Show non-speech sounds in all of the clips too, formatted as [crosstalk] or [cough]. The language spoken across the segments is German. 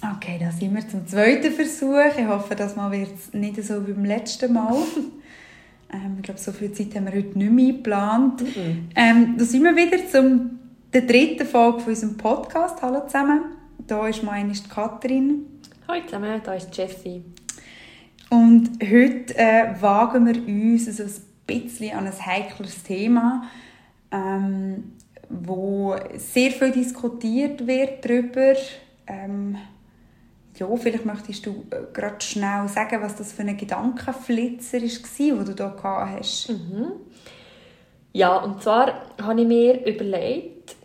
Okay, da sind wir zum zweiten Versuch. Ich hoffe, das Mal wird es nicht so wie beim letzten Mal. [laughs] ähm, ich glaube, so viel Zeit haben wir heute nicht mehr geplant. Mhm. Ähm, da sind wir wieder zum der dritten Folge von unserem Podcast. Hallo zusammen. Da ist meine Katrin. Hallo zusammen, da ist Jessie. Und heute äh, wagen wir uns also ein bisschen an ein heikles Thema, ähm, wo sehr viel diskutiert wird darüber. Ähm, ja, vielleicht möchtest du äh, gerade schnell sagen, was das für ein Gedankenflitzer war, den du hier gehabt hast. Mhm. Ja, und zwar habe ich mir überlegt,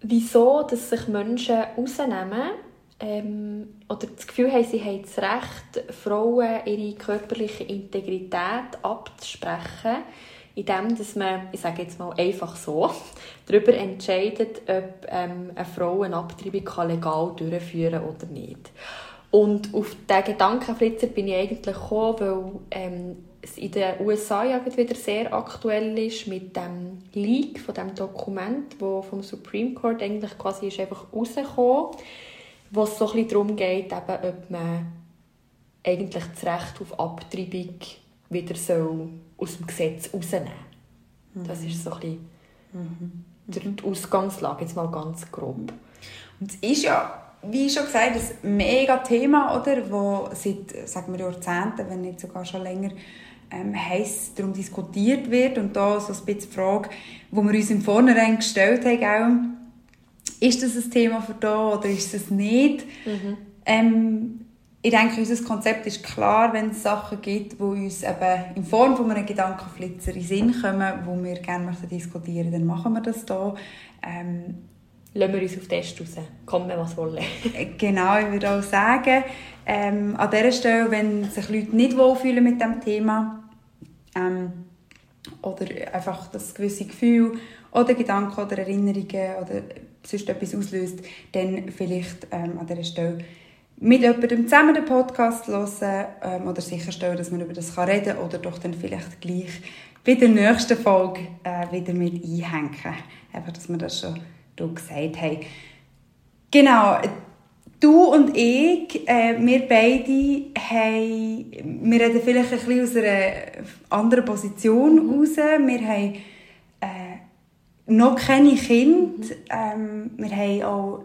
wieso dass sich Menschen rausnehmen ähm, oder das Gefühl haben, sie haben das Recht, Frauen ihre körperliche Integrität abzusprechen, indem dass man, ich sage jetzt mal einfach so, [laughs] darüber entscheidet, ob ähm, eine Frau eine Abtreibung legal durchführen kann oder nicht. Und auf diesen Gedankenflitzer bin ich eigentlich gekommen, weil ähm, es in den USA ja wieder sehr aktuell ist mit dem Leak von dem Dokument, wo vom Supreme Court eigentlich quasi ist einfach rausgekommen, wo es so ein bisschen darum geht, eben, ob man eigentlich das Recht auf Abtreibung wieder so aus dem Gesetz rausnehmen. Mhm. Das ist so ein bisschen mhm. die Ausgangslage, jetzt mal ganz grob. Und es ist ja, wie schon gesagt, ein mega Thema, oder, wo seit sagen wir, Jahrzehnten, wenn nicht sogar schon länger, ähm, heiß darum diskutiert wird. Und da so ein bisschen die Frage, die wir uns im Vornherein gestellt haben, auch, ist das ein Thema für da oder ist es nicht? Mhm. Ähm, ich denke, unser Konzept ist klar, wenn es Sachen gibt, die uns eben in Form von einem Gedankenflitzer in den Sinn kommen, wo wir gerne möchten diskutieren dann machen wir das hier. Ähm, Lassen wir uns auf den Test raus. Kommen, was wollen. Äh, genau, ich würde auch sagen, ähm, an dieser Stelle, wenn sich Leute nicht wohlfühlen mit dem Thema ähm, oder einfach das gewisse Gefühl oder Gedanken oder Erinnerungen oder sonst etwas auslöst, dann vielleicht ähm, an dieser Stelle mit jemandem zusammen den Podcast hören ähm, oder sicherstellen, dass man über das reden kann oder doch dann vielleicht gleich bei der nächsten Folge äh, wieder mit einhängen. Einfach, dass wir das schon hier gesagt haben. Genau, du und ich, äh, wir beide, haben, wir reden vielleicht ein bisschen aus einer anderen Position heraus. Wir haben äh, noch keine Kinder. Ähm, wir haben auch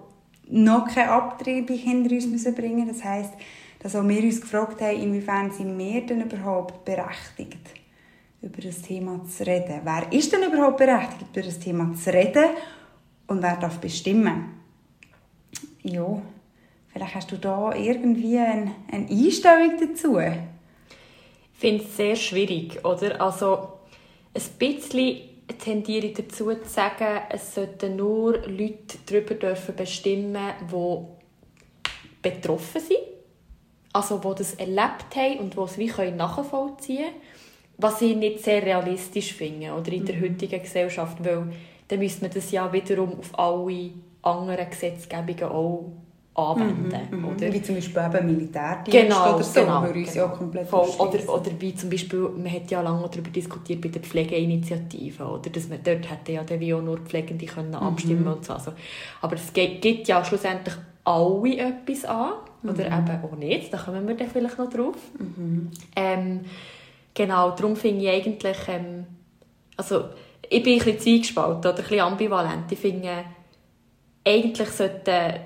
noch keine Abtreibung hinter uns müssen bringen Das heisst, dass auch wir uns gefragt haben, inwiefern sind wir denn überhaupt berechtigt, über das Thema zu reden. Wer ist denn überhaupt berechtigt, über das Thema zu reden und wer darf bestimmen? Ja, vielleicht hast du da irgendwie eine, eine Einstellung dazu. Ich finde es sehr schwierig, oder? Also, ein bisschen tendiere ich dazu zu sagen, es sollten nur Leute darüber dürfen bestimmen, die betroffen sind, also die das erlebt haben und die es wie nachvollziehen können, was ich nicht sehr realistisch finde oder in der mhm. heutigen Gesellschaft, weil dann müsste man das ja wiederum auf alle anderen Gesetzgebungen auch anwenden. Mhm, mhm. oder? Wie zum Beispiel eben Militärdienst genau, oder so, genau, würde uns genau. ja komplett Voll. Oder, oder wie zum Beispiel, man hat ja lange darüber diskutiert bei der Pflegeinitiative, oder? Dass man dort hätte ja dann wie auch nur Pflegende können mhm. abstimmen und so. Also, aber es gibt ja schlussendlich alle etwas an, oder mhm. eben auch nicht, da kommen wir dann vielleicht noch drauf. Mhm. Ähm, genau, darum finde ich eigentlich, ähm, also ich bin ein bisschen zweigespalten oder ein bisschen ambivalent. Ich finde, eigentlich sollten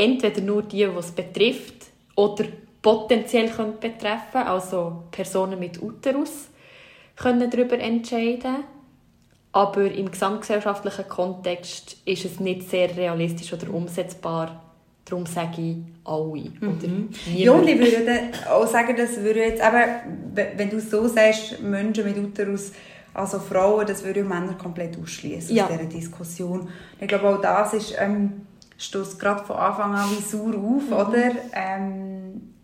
entweder nur die, die es betrifft, oder potenziell können betreffen also Personen mit Uterus, können darüber entscheiden. Aber im gesamtgesellschaftlichen Kontext ist es nicht sehr realistisch oder umsetzbar. Darum sage ich alle. Mhm. ja, und ich würde auch sagen, dass würde jetzt eben, wenn du so sagst, Menschen mit Uterus, also Frauen, das würde Männer komplett ausschließen ja. aus dieser Diskussion. Ich glaube, auch das ist ähm, stößt gerade von Anfang an wie sauer auf, mhm. oder? Ähm,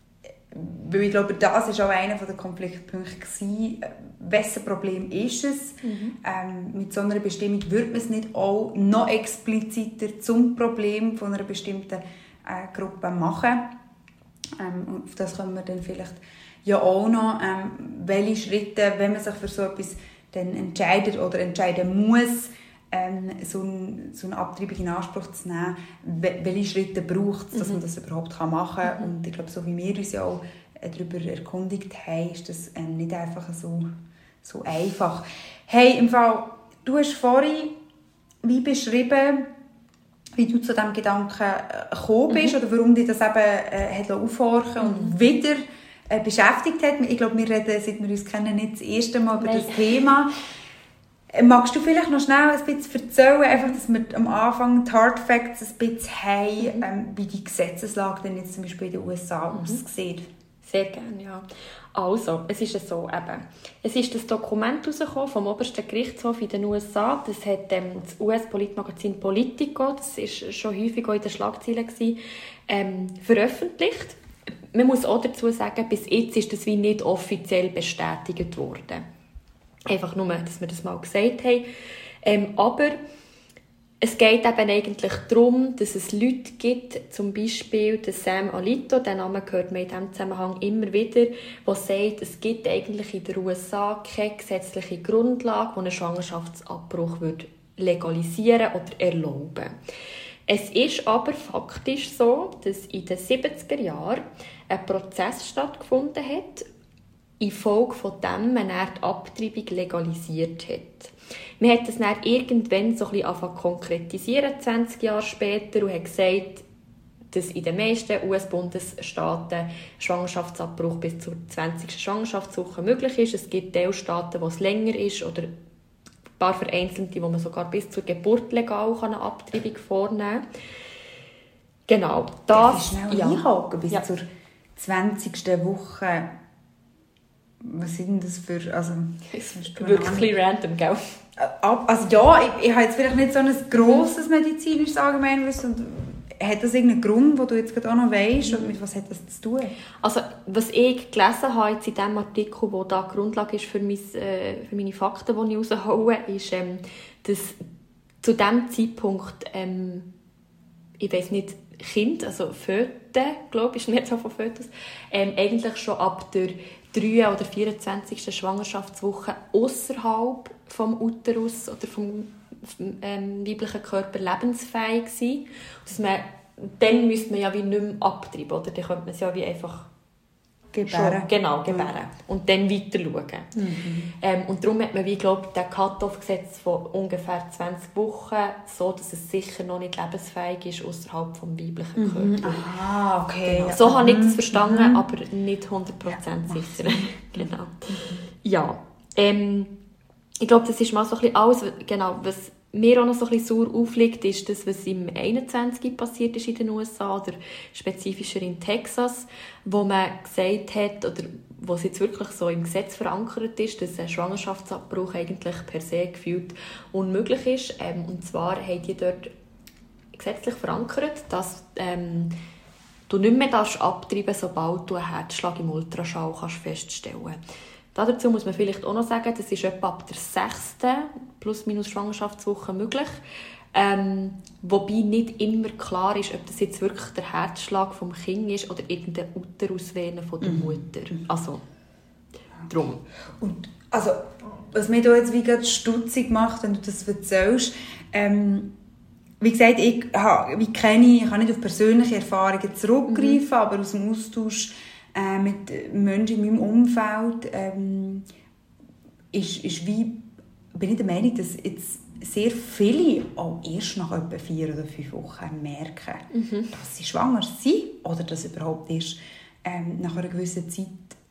weil ich glaube, das ist auch einer der Konfliktpunkte gewesen. Wessen Problem ist es? Mhm. Ähm, mit so einer Bestimmung würde man es nicht auch noch expliziter zum Problem von einer bestimmten äh, Gruppe machen. Ähm, und auf das können wir dann vielleicht ja auch noch, ähm, welche Schritte, wenn man sich für so etwas dann entscheidet oder entscheiden muss, ähm, so, ein, so eine Abtreibung in Anspruch zu nehmen, welche Schritte braucht es, dass mhm. man das überhaupt machen kann. Mhm. Und ich glaube, so wie wir uns ja auch äh, darüber erkundigt haben, ist das ähm, nicht einfach so, so einfach. Hey, im Fall, du hast vorhin wie beschrieben, wie du zu diesem Gedanken äh, gekommen bist mhm. oder warum dich das eben äh, hat aufhorchen mhm. und wieder äh, beschäftigt hat. Ich glaube, wir reden, seit wir uns kennen, nicht das erste Mal über Nein. das Thema. [laughs] Äh, magst du vielleicht noch schnell ein bisschen erzählen, einfach, dass wir am Anfang die Hard Facts ein bisschen haben, mhm. ähm, wie die Gesetzeslage denn jetzt zum Beispiel in den USA mhm. aussieht? Sehr gerne, ja. Also, es ist so eben. Es ist das Dokument rausgekommen vom obersten Gerichtshof in den USA. Das hat ähm, das US-Politmagazin Politico, das ist schon häufig auch in den Schlagzeilen gewesen, ähm, veröffentlicht. Man muss auch dazu sagen, bis jetzt ist das wie nicht offiziell bestätigt worden. Einfach nur, dass wir das mal gesagt haben. Ähm, aber es geht eben eigentlich darum, dass es Leute gibt, zum Beispiel Sam Alito, den Namen hört man in diesem Zusammenhang immer wieder, der sagt, es gibt eigentlich in den USA keine gesetzliche Grundlage, die einen Schwangerschaftsabbruch legalisieren oder erlauben Es ist aber faktisch so, dass in den 70er Jahren ein Prozess stattgefunden hat, infolge von dem man die Abtreibung legalisiert hat. Man hat das dann irgendwann so ein bisschen konkretisieren, 20 Jahre später, und hat gesagt, dass in den meisten US-Bundesstaaten Schwangerschaftsabbruch bis zur 20. Schwangerschaftswoche möglich ist. Es gibt Teilstaaten, wo es länger ist oder ein paar vereinzelte, wo man sogar bis zur Geburt legal eine Abtreibung vornehmen kann. Genau, das... Darf ich schnell ja. bis ja. zur 20. Woche was sind das für... Also, Wirklich random, gell? Also ja, ich, ich habe jetzt vielleicht nicht so ein grosses medizinisches Allgemeinwissen und hat das irgendeinen Grund, den du jetzt gerade auch noch weißt? Und mit was hat das zu tun? Also, was ich gelesen habe jetzt in dem Artikel, der da Grundlage ist für, mein, äh, für meine Fakten, die ich raushaue, ist, ähm, dass zu diesem Zeitpunkt, ähm, ich weiß nicht, Kind, also Föten, glaube ich, ist [laughs] nicht so von Fötus, ähm, eigentlich schon ab der 3. oder 24. Schwangerschaftswoche außerhalb vom Uterus oder vom ähm, weiblichen Körper lebensfähig sein. Dann müsste man ja wie nicht mehr abtreiben, oder? Dann könnte man es ja wie einfach Gebären. Schon, genau, gebären. Mhm. Und dann weiter schauen. Mhm. Ähm, und darum hat man, wie glaube den Cut-Off gesetzt von ungefähr 20 Wochen, so dass es sicher noch nicht lebensfähig ist außerhalb des weiblichen mhm. Körpers. Ah, okay. Genau. So habe ich das verstanden, mhm. aber nicht 100% ja, sicher. [laughs] genau. Ja. Ähm, ich glaube, das ist mal so ein bisschen alles, genau, was mir auch noch so ein bisschen sauer aufliegt, ist das, was im 21. passiert ist in den USA oder spezifischer in Texas, wo man gesagt hat, oder wo es jetzt wirklich so im Gesetz verankert ist, dass ein Schwangerschaftsabbruch eigentlich per se gefühlt unmöglich ist. Ähm, und zwar haben die dort gesetzlich verankert, dass ähm, du nicht mehr abtreiben darfst, sobald du einen Herzschlag im Ultraschall kannst feststellen kannst. Dazu muss man vielleicht auch noch sagen, das ist etwa ab der sechsten plus minus Schwangerschaftswoche möglich. Ähm, wobei nicht immer klar ist, ob das jetzt wirklich der Herzschlag vom Kind ist oder irgendeine Uterusvene von der mhm. Mutter. Also, drum. Und also, was mich da jetzt wie gerade stutzig macht, wenn du das erzählst, ähm, wie gesagt, ich, ha, wie kenne, ich kann nicht auf persönliche Erfahrungen zurückgreifen, mhm. aber aus dem Austausch äh, mit Menschen in meinem Umfeld ähm, ist, ist wie, bin ich der Meinung, dass jetzt sehr viele auch erst nach etwa vier oder fünf Wochen merken, mhm. dass sie schwanger sind oder dass es überhaupt erst ähm, nach einer gewissen Zeit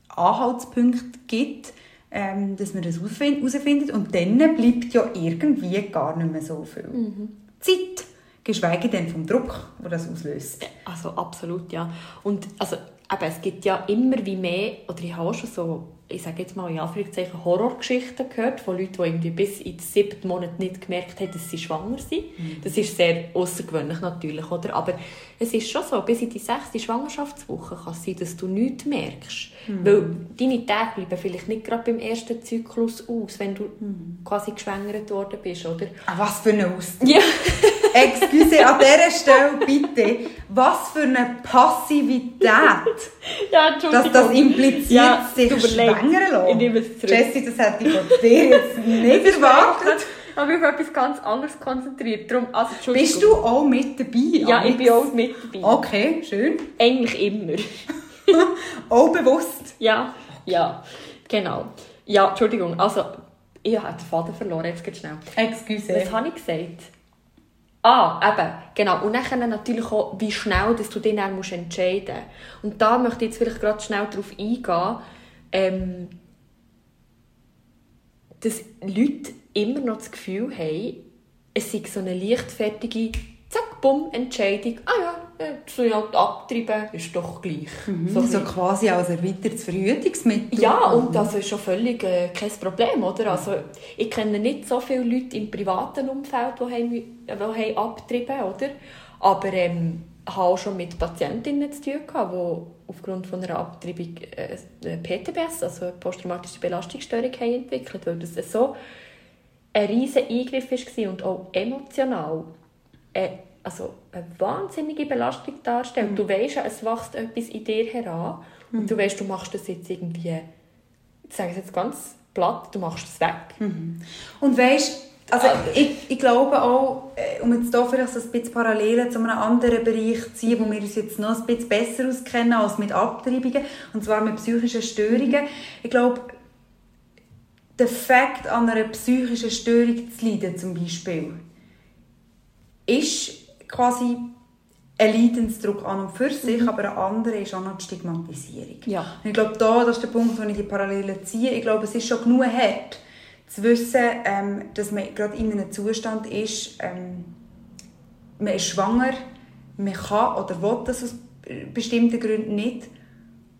Anhaltspunkte gibt, ähm, dass man das herausfindet und dann bleibt ja irgendwie gar nicht mehr so viel mhm. Zeit, geschweige denn vom Druck, der das auslöst. Also absolut, ja. Und also aber es gibt ja immer wie mehr, oder ich habe schon so, ich sage jetzt mal in Anführungszeichen, Horrorgeschichten gehört von Leuten, die irgendwie bis in den siebten Monat nicht gemerkt haben, dass sie schwanger sind. Mhm. Das ist sehr außergewöhnlich natürlich, oder? Aber es ist schon so, bis in die sechste Schwangerschaftswoche kann es sein, dass du nichts merkst. Mhm. Weil deine Tage bleiben vielleicht nicht gerade beim ersten Zyklus aus, wenn du mhm. quasi geschwängert worden bist, oder? Ah, was für eine Aussage. Ja. [laughs] Excuse, an dieser Stelle bitte, was für eine Passivität, [laughs] ja, dass das impliziert, ja, sich schwängern lassen. Ich nehme es zurück. Jessie, das hätte ich von dir jetzt [laughs] nicht erwartet. ich bin auf etwas ganz anderes konzentriert. Darum, also, Bist du auch mit dabei? Ja, ich bin auch mit dabei. Okay, schön. Eigentlich immer. [laughs] auch bewusst? Ja, ja, genau. Ja, Entschuldigung, also, ich habe den Faden verloren, jetzt geht schnell. Excuse. Was habe ich gesagt? Ah, eben, genau. Und dann natürlich auch, wie schnell dass du dich dann musst entscheiden musst. Und da möchte ich jetzt vielleicht gerade schnell darauf eingehen, ähm, dass Leute immer noch das Gefühl haben, es sei so eine leichtfertige zack, bumm, Entscheidung. Ah ja, jetzt soll ich halt abtreiben, ist doch gleich. Mhm, so, so quasi als erweitertes Verhütungsmittel. Ja, und das ist schon völlig äh, kein Problem, oder? Also, ich kenne nicht so viele Leute im privaten Umfeld, die, haben, die haben abtreiben oder? Aber ähm, ich habe auch schon mit Patientinnen zu tun gehabt, die aufgrund von einer Abtreibung äh, PTBS, also eine posttraumatische Belastungsstörung, haben entwickelt, weil das so ein riesiger Eingriff war und auch emotional eine, äh, also eine wahnsinnige Belastung darstellt. Mhm. Du weißt es wächst etwas in dir heran mhm. und du weißt, du machst das jetzt irgendwie, ich sage es jetzt ganz platt, du machst es weg. Mhm. Und weißt also ich, ich glaube auch, äh, um jetzt hier vielleicht so ein bisschen Parallelen zu einem anderen Bereich zu ziehen, wo wir uns jetzt noch ein bisschen besser auskennen als mit Abtreibungen, und zwar mit psychischen Störungen. Ich glaube, der Fakt an einer psychischen Störung zu leiden zum Beispiel, ist quasi ein Leidensdruck an und für sich, mhm. aber ein anderer ist auch noch die Stigmatisierung. Ja. Und ich glaube, da, das ist der Punkt, wo ich die Parallelen ziehe. Ich glaube, es ist schon genug hart, zu wissen, ähm, dass man gerade in einem Zustand ist, ähm, man ist schwanger, man kann oder will das aus bestimmten Gründen nicht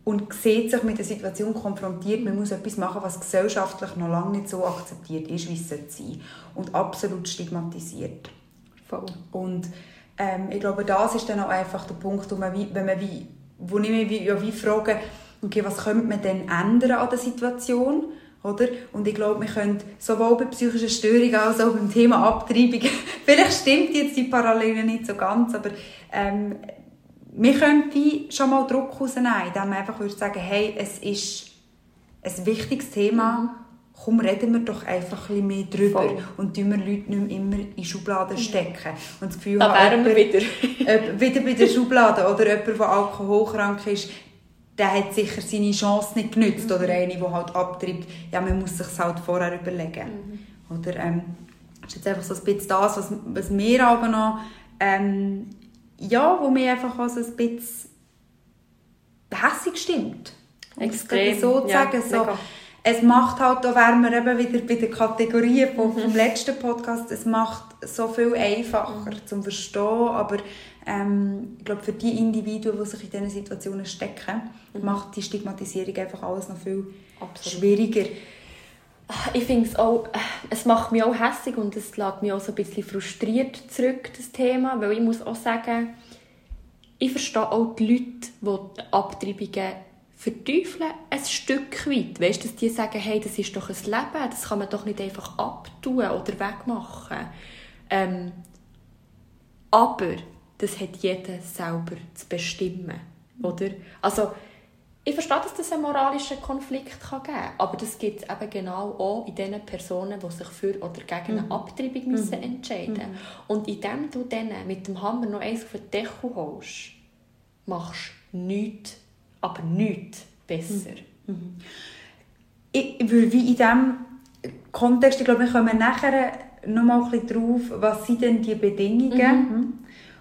und sieht sich mit der Situation konfrontiert, man muss etwas machen, was gesellschaftlich noch lange nicht so akzeptiert ist, wie es sein sollte und absolut stigmatisiert. Voll. Und ähm, ich glaube, das ist dann auch einfach der Punkt, wo, man wie, wenn man wie, wo ich mich wie, ja, wie frage, okay, was könnte man denn ändern an der Situation? Oder? Und ich glaube, wir können sowohl bei psychischen Störungen als auch beim Thema Abtreibung, [laughs] vielleicht stimmt jetzt die Parallele nicht so ganz, aber ähm, wir können wie schon mal Druck rausnehmen, indem wir einfach würde sagen, hey, es ist ein wichtiges Thema, komm, reden wir doch einfach ein bisschen mehr drüber Voll. und tun wir Leute nicht mehr immer in Schubladen stecken. Und das Gefühl da wären wir wieder. wieder bei der Schublade. Oder jemand, der alkoholkrank ist, der hat sicher seine Chance nicht genützt. Mhm. Oder eine, die halt abtreibt, ja, man muss sich halt vorher überlegen. Mhm. Oder, ähm, das ist jetzt einfach so ein bisschen das, was, was mir aber noch, ähm, ja, wo mir einfach also ein bisschen hässig stimmt. Extrem. So zu sagen, ja, so, es macht halt, da wären wir eben wieder bei den Kategorien vom, vom mhm. letzten Podcast, es macht so viel einfacher mhm. zum Verstehen, aber ähm, ich glaube, für die Individuen, die sich in diesen Situationen stecken, mhm. macht die Stigmatisierung einfach alles noch viel Absolut. schwieriger. Ich finde es auch, es macht mich auch hässlich und es lässt mich auch so ein bisschen frustriert zurück, das Thema, weil ich muss auch sagen, ich verstehe auch die Leute, die Abtreibungen verteufeln, ein Stück weit. Weißt du, dass die sagen, hey, das ist doch ein Leben, das kann man doch nicht einfach abtun oder wegmachen. Ähm, aber das hat jeder selber zu bestimmen, oder? Also, ich verstehe, dass das einen moralischen Konflikt kann geben kann, aber das gibt es eben genau auch in den Personen, die sich für oder gegen eine mhm. Abtreibung müssen mhm. entscheiden müssen. Mhm. Und indem du denen mit dem Hammer noch eins auf den Deckel holst, machst du nichts, aber nichts besser. Mhm. mhm. Ich würde wie in diesem Kontext, ich glaube, wir kommen nachher noch mal ein bisschen drauf, was sind denn die Bedingungen mhm.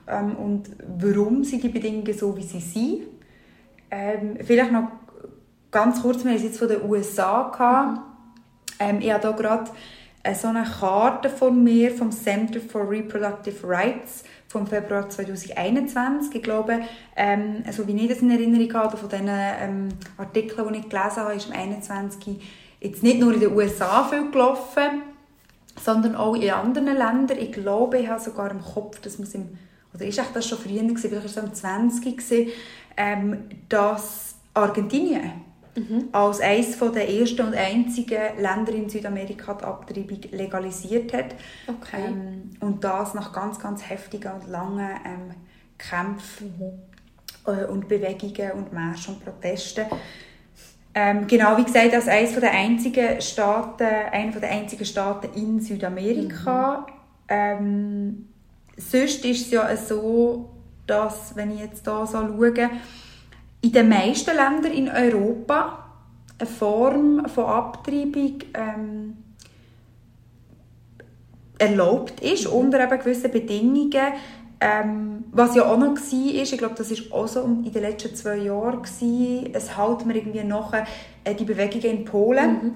Ähm, und warum sind die Bedingungen so, wie sie sind. Ähm, vielleicht noch ganz kurz, wir haben es jetzt von den USA gehabt. Ähm, ich habe hier gerade so eine Karte von mir vom Center for Reproductive Rights vom Februar 2021. Ich glaube, ähm, so wie ich das in Erinnerung habe, von diesen ähm, Artikeln, die ich gelesen habe, ist im 21 jetzt nicht nur in den USA viel gelaufen, sondern auch in anderen Ländern. Ich glaube, ich habe sogar im Kopf, das muss im, oder ist das schon früher gewesen, vielleicht war es am 20 gewesen, ähm, dass Argentinien mhm. als eines der ersten und einzigen Länder in Südamerika die Abtreibung legalisiert hat. Okay. Ähm, und das nach ganz, ganz heftigen und langen ähm, Kämpfen mhm. äh, und Bewegungen und Märschen und Protesten. Ähm, genau, wie gesagt, als eines der einzigen Staaten, einer der einzigen Staaten in Südamerika. Mhm. Ähm, sonst ist es ja so, dass, wenn ich jetzt hier so schaue, in den meisten Ländern in Europa eine Form von Abtreibung ähm, erlaubt ist, mhm. unter eben gewissen Bedingungen. Ähm, was ja auch noch war, ist, ich glaube, das war auch so in den letzten zwei Jahren, gewesen, es hält mir irgendwie nachher äh, die Bewegungen in Polen, mhm.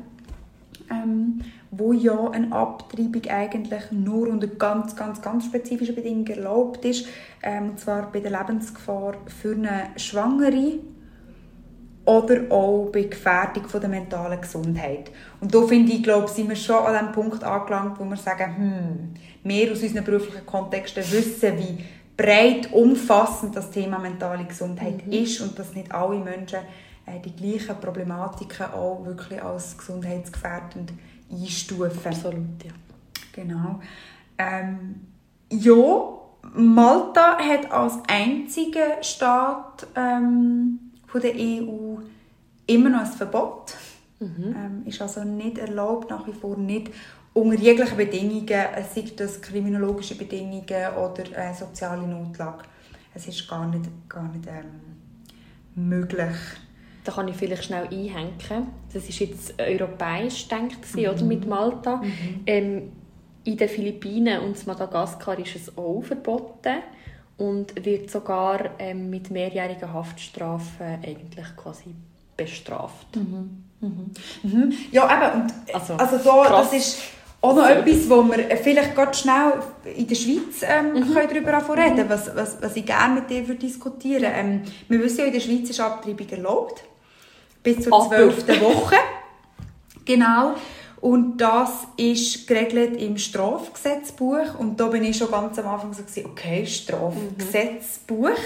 ähm, wo ja eine Abtreibung eigentlich nur unter ganz, ganz, ganz spezifischen Bedingungen erlaubt ist, ähm, und zwar bei der Lebensgefahr für eine Schwangere oder auch bei Gefährdung von der mentalen Gesundheit. Und da finde ich, glaube, sind wir schon an dem Punkt angelangt, wo wir sagen, hm, wir aus unseren beruflichen Kontexten wissen, wie breit, umfassend das Thema mentale Gesundheit mhm. ist und dass nicht alle Menschen äh, die gleichen Problematiken auch wirklich als gesundheitsgefährdend einstufen. Absolut, ja. Genau. Ähm, ja, Malta hat als einziger Staat ähm, von der EU immer noch ein Verbot. Mhm. Ähm, ist also nicht erlaubt, nach wie vor nicht unter jeglichen Bedingungen, sei das kriminologische Bedingungen oder äh, soziale Notlage. Es ist gar nicht, gar nicht ähm, möglich. Da kann ich vielleicht schnell einhängen. Das ist jetzt europäisch gedacht, mhm. oder, mit Malta. Mhm. Ähm, in den Philippinen und Madagaskar ist es auch verboten und wird sogar ähm, mit mehrjährigen Haftstrafen eigentlich quasi bestraft. Mhm. Mhm. Mhm. Ja, eben. Und, also, also da, das ist auch noch etwas, wo wir vielleicht ganz schnell in der Schweiz ähm, mhm. darüber reden mhm. was, was, was ich gerne mit dir würde diskutieren ähm, Wir wissen ja, in der Schweiz ist Abtreibung erlaubt. Bis zur zwölften Woche. Genau. Und das ist geregelt im Strafgesetzbuch. Und da bin ich schon ganz am Anfang so, okay, Strafgesetzbuch.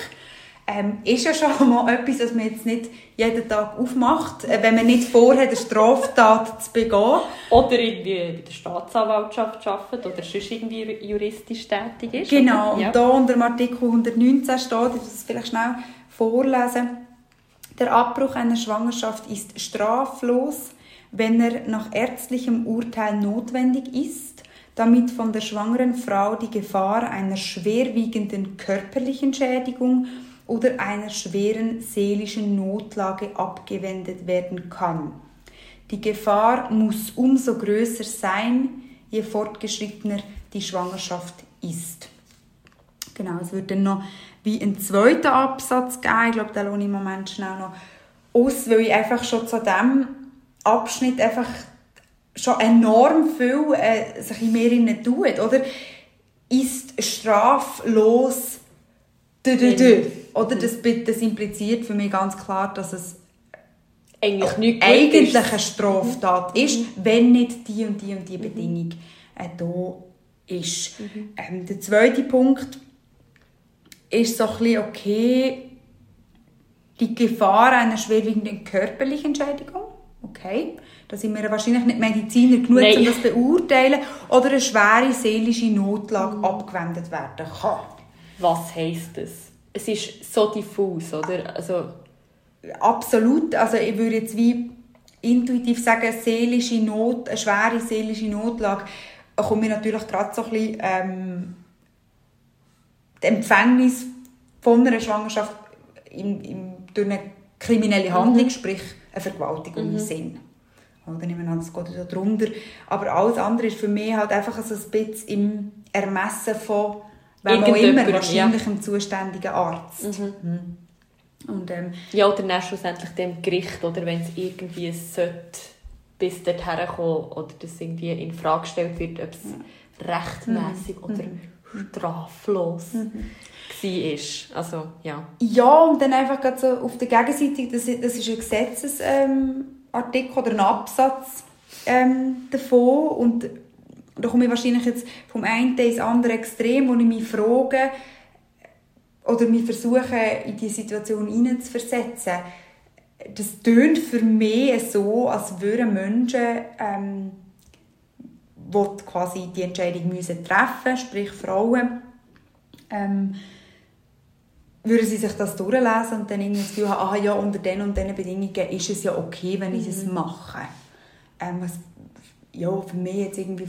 Ähm, ist ja schon mal etwas, was man jetzt nicht jeden Tag aufmacht, äh, wenn man nicht vorhat, eine Straftat zu begehen. Oder irgendwie bei der Staatsanwaltschaft arbeitet oder sonst irgendwie juristisch tätig ist. Genau, oder? und da unter dem Artikel 119 steht, ich muss das vielleicht schnell vorlesen, der Abbruch einer Schwangerschaft ist straflos, wenn er nach ärztlichem Urteil notwendig ist, damit von der schwangeren Frau die Gefahr einer schwerwiegenden körperlichen Schädigung oder einer schweren seelischen Notlage abgewendet werden kann. Die Gefahr muss umso größer sein, je fortgeschrittener die Schwangerschaft ist. Genau, es wird dann noch wie ein zweiter Absatz geben. Ich glaube, da lohne ich im Moment schnell noch aus, weil ich einfach schon zu dem Abschnitt einfach schon enorm viel äh, sich in mir tut, oder? Ist straflos dü, dü, dü. Oder das, das impliziert für mich ganz klar, dass es eigentlich, nicht eigentlich eine Straftat mhm. ist, wenn nicht die und die und die mhm. Bedingung äh, da ist. Mhm. Ähm, der zweite Punkt ist so ein bisschen, okay, die Gefahr einer schwerwiegenden körperlichen Schädigung okay, da sind wir wahrscheinlich nicht Mediziner genug, Nein. um das zu beurteilen, oder eine schwere seelische Notlage mhm. abgewendet werden kann. Was heisst das? Es ist so diffus, oder? Also Absolut, also ich würde jetzt wie intuitiv sagen, seelische Not, eine schwere seelische Notlage, kommt mir natürlich gerade so ein bisschen ähm, die Empfängnis von einer Schwangerschaft im, im, durch eine kriminelle Handlung, mhm. sprich eine Vergewaltigung mhm. im Sinn. Oder ich meine, das geht ja drunter. Aber alles andere ist für mich halt einfach so ein bisschen im Ermessen von, wem auch immer, wahrscheinlich ja. zuständigen Arzt. Mhm. Mhm. Und, ähm, ja, oder dann schlussendlich dem Gericht, oder wenn es irgendwie sollte, bis dorthin kommen oder das irgendwie in Frage gestellt wird, ob es ja. rechtmäßig mhm. oder mhm. Straflos mhm war. Also, ja. ja, und dann einfach so auf der Gegenseite, das, das ist ein Gesetzesartikel ähm, oder ein Absatz ähm, davon und da komme ich wahrscheinlich jetzt vom einen ins andere Extrem, wo ich mich frage oder mich versuche, in die Situation hineinzuversetzen. Das tönt für mich so, als würden Menschen, ähm, die quasi die Entscheidung müssen treffen, sprich Frauen, ähm, würden sie sich das durchlesen und dann irgendwie das Gefühl haben, ja, unter den und diesen Bedingungen ist es ja okay, wenn ich das mhm. mache. Ähm, was, ja, für mich jetzt irgendwie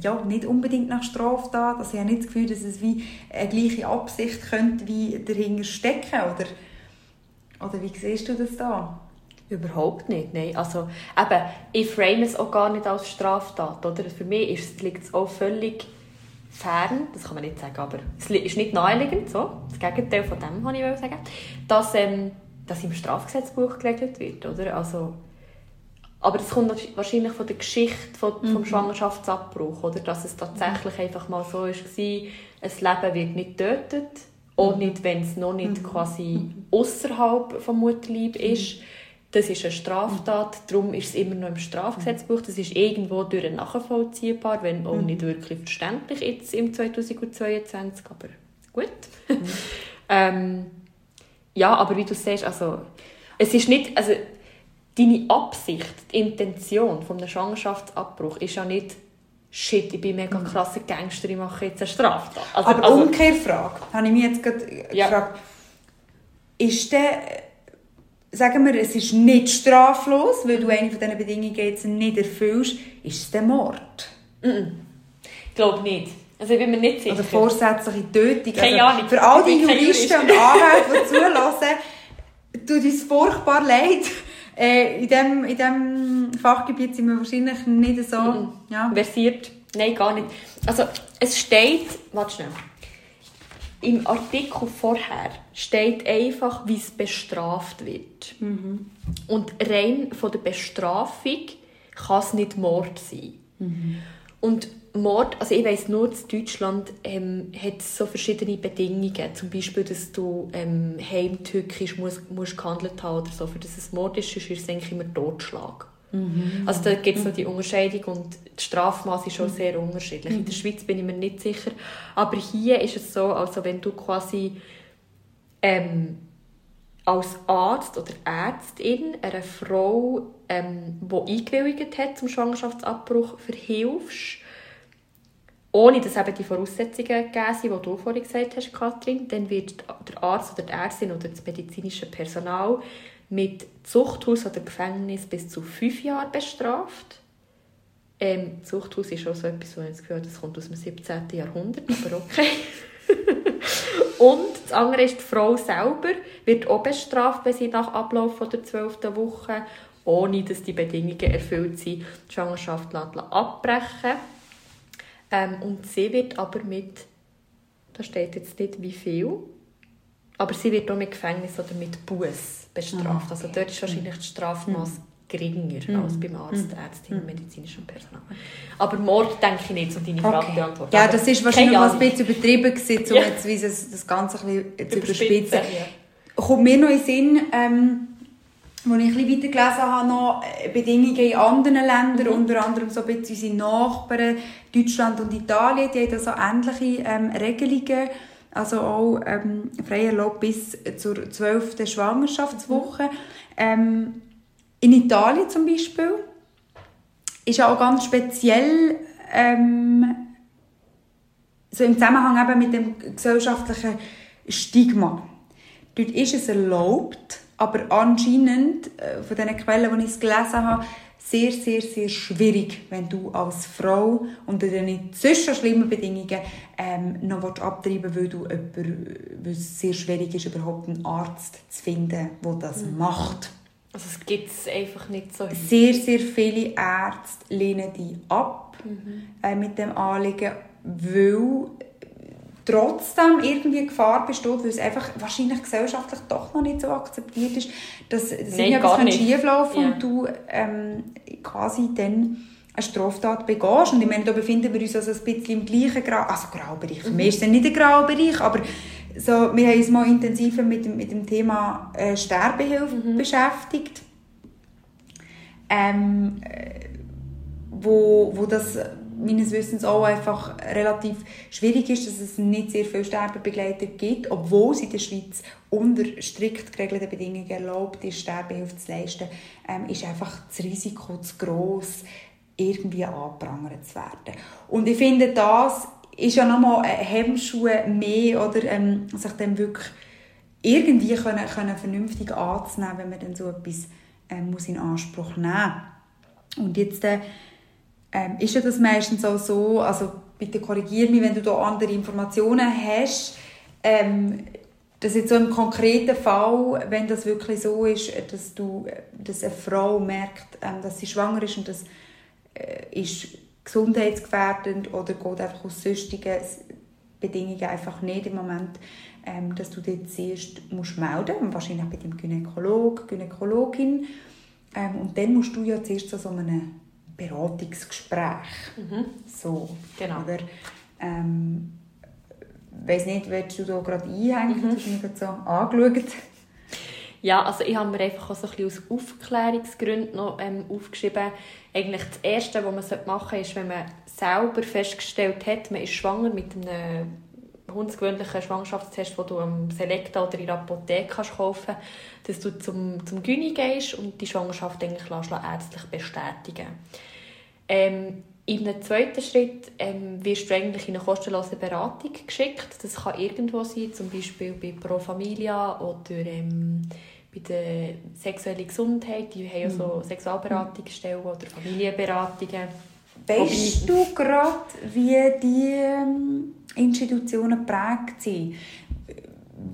ja, nicht unbedingt nach Straftat. Also ich habe nicht das Gefühl, dass es wie eine gleiche Absicht könnte wie dahinter stecken oder, oder wie siehst du das da? Überhaupt nicht, nein. Also, eben, ich frame es auch gar nicht als Straftat. Oder? Für mich ist, liegt es auch völlig fern, das kann man nicht sagen, aber es ist nicht naheliegend, so, das Gegenteil von dem, wollte ich sagen, dass, ähm, das im Strafgesetzbuch geregelt wird. Oder? Also, aber das kommt wahrscheinlich von der Geschichte von, vom mhm. Schwangerschaftsabbruch, oder? dass es tatsächlich mhm. einfach mal so war, ein Leben wird nicht getötet, auch mhm. nicht, wenn es noch nicht mhm. quasi mhm. außerhalb vom Mutterleib ist. Das ist eine Straftat, darum ist es immer noch im Strafgesetzbuch. Das ist irgendwo durch nachvollziehbar, wenn auch nicht wirklich verständlich jetzt im 2022, aber gut. [laughs] ähm, ja, aber wie du siehst, also es ist nicht, also deine Absicht, die Intention von einem Schwangerschaftsabbruch ist ja nicht shit, ich bin mega mhm. krasser Gangster, ich mache jetzt eine Straftat. Also, Aber also, Umkehrfrage, habe ich mich jetzt gerade ja. gefragt. Ist der, sagen wir, es ist nicht straflos, weil du eine von diesen Bedingungen jetzt nicht erfüllst, ist es der Mord? Mhm. Ich glaube nicht. Also ich bin mir nicht sicher. Oder vorsätzliche Tötung. Keine also, Ahnung. Für all die Juristen und Anwälte, die zulassen, tut uns furchtbar leid. Äh, in diesem in dem Fachgebiet sind wir wahrscheinlich nicht so mhm. ja. versiert. Nein, gar nicht. Also es steht, warte schnell, im Artikel vorher steht einfach, wie es bestraft wird. Mhm. Und rein von der Bestrafung kann es nicht Mord sein. Mhm. Und Mord, also ich weiss nur, dass Deutschland ähm, hat so verschiedene Bedingungen. Zum Beispiel, dass du ähm, heimtückisch musst, musst gehandelt haben oder so, für das es Mord ist, ist es eigentlich immer Totschlag. Mhm. Also da gibt es noch die Unterscheidung und das Strafmaß ist schon mhm. sehr unterschiedlich. In der mhm. Schweiz bin ich mir nicht sicher. Aber hier ist es so, also wenn du quasi ähm, als Arzt oder Ärztin einer Frau, ähm, die eingewilligt hat zum Schwangerschaftsabbruch, verhilfst, ohne dass eben die Voraussetzungen gegeben sind, die du vorhin gesagt hast, Katrin, dann wird der Arzt oder die Ärztin oder das medizinische Personal mit Zuchthaus oder Gefängnis bis zu fünf Jahren bestraft. Ähm, Zuchthaus ist auch so etwas, wo ich das Gefühl habe, das kommt aus dem 17. Jahrhundert, aber okay. [laughs] Und das andere ist, die Frau selber wird auch bestraft, wenn sie nach Ablauf der 12. Woche, ohne dass die Bedingungen erfüllt sind, die Schwangerschaft abbrechen ähm, und sie wird aber mit, da steht jetzt nicht wie viel, aber sie wird auch mit Gefängnis oder mit Buß bestraft. Ah. Also dort ist wahrscheinlich das Strafmaß mhm. geringer mhm. als beim Arzt, mhm. Ärztin und medizinischem Personal. Aber Mord denke ich nicht, um deine Frage okay. beantworten. Ja, das ist wahrscheinlich ein bisschen übertrieben gewesen, um ja. jetzt wie das, das Ganze ein bisschen zu überspitzen. Ja. Kommt mir noch in den Sinn, ähm, als ich ein weiter gelesen habe, noch äh, Bedingungen in anderen Ländern, mhm. unter anderem so ein bisschen unsere Nachbarn, Deutschland und Italien, die haben da so ähnliche ähm, Regelungen, also auch ähm, frei erlaubt bis zur 12. Schwangerschaftswoche. Ähm, in Italien zum Beispiel ist auch ganz speziell ähm, so im Zusammenhang eben mit dem gesellschaftlichen Stigma. Dort ist es erlaubt, aber anscheinend, äh, von den Quellen, die ich gelesen habe, sehr, sehr, sehr schwierig, wenn du als Frau unter den so schlimmen Bedingungen ähm, noch abtreiben willst, weil, du jemand, weil es sehr schwierig ist, überhaupt einen Arzt zu finden, der das mhm. macht. Also es gibt es einfach nicht so. Sehr, sehr viele Ärzte lehnen die ab mhm. äh, mit dem Anliegen, weil trotzdem irgendwie Gefahr besteht, weil es einfach wahrscheinlich gesellschaftlich doch noch nicht so akzeptiert ist, dass, irgendwas schieflaufen yeah. und du ähm, quasi dann eine Straftat begehst. Und ich meine, da befinden wir uns also ein bisschen im gleichen Grau, also Graubereich. Mhm. Für ist es nicht ein Graubereich, aber so, wir haben uns mal intensiver mit dem, mit dem Thema äh, Sterbehilfe mhm. beschäftigt. Ähm, äh, wo, wo das meines Wissens auch einfach relativ schwierig ist, dass es nicht sehr viele Sterbebegleiter gibt, obwohl es in der Schweiz unter strikt geregelten Bedingungen erlaubt ist, Sterbehilfe zu leisten, ähm, ist einfach das Risiko zu gross, irgendwie angeprangert zu werden. Und ich finde, das ist ja nochmal ein Hemmschuhe mehr, oder ähm, sich dann wirklich irgendwie können, können vernünftig anzunehmen, wenn man dann so etwas ähm, muss in Anspruch nehmen Und jetzt äh, ähm, ist ja das meistens auch so, also bitte korrigiere mich, wenn du da andere Informationen hast, ähm, dass jetzt so im konkreten Fall, wenn das wirklich so ist, dass du, dass eine Frau merkt, ähm, dass sie schwanger ist und das äh, ist gesundheitsgefährdend oder geht einfach aus sonstigen Bedingungen einfach nicht im Moment, ähm, dass du dort zuerst musst melden wahrscheinlich bei dem Gynäkolog, Gynäkologin. Ähm, und dann musst du ja zuerst zu so einem Beratungsgespräch. Mhm. So, genau. Oder, ähm, weiß nicht, willst du da gerade einhängen? Mhm. Du hast mich gerade so angeschaut. Ja, also ich habe mir einfach auch so ein bisschen aus Aufklärungsgründen noch ähm, aufgeschrieben. Eigentlich das Erste, was man machen sollte, ist, wenn man selber festgestellt hat, man ist schwanger mit einem hundsgewöhnlichen Schwangerschaftstest, den du am Selecta oder in der Apotheke kannst kaufen dass du zum, zum Gyni gehst und die Schwangerschaft eigentlich ärztlich bestätigen ähm, in einem zweiten Schritt ähm, wirst du eigentlich in eine kostenlose Beratung geschickt. Das kann irgendwo sein, zum Beispiel bei Pro Familia oder ähm, bei der sexuellen Gesundheit. Die haben ja so mhm. Sexualberatungsstellen oder Familienberatungen. Weißt du gerade, wie die ähm, Institutionen geprägt sind?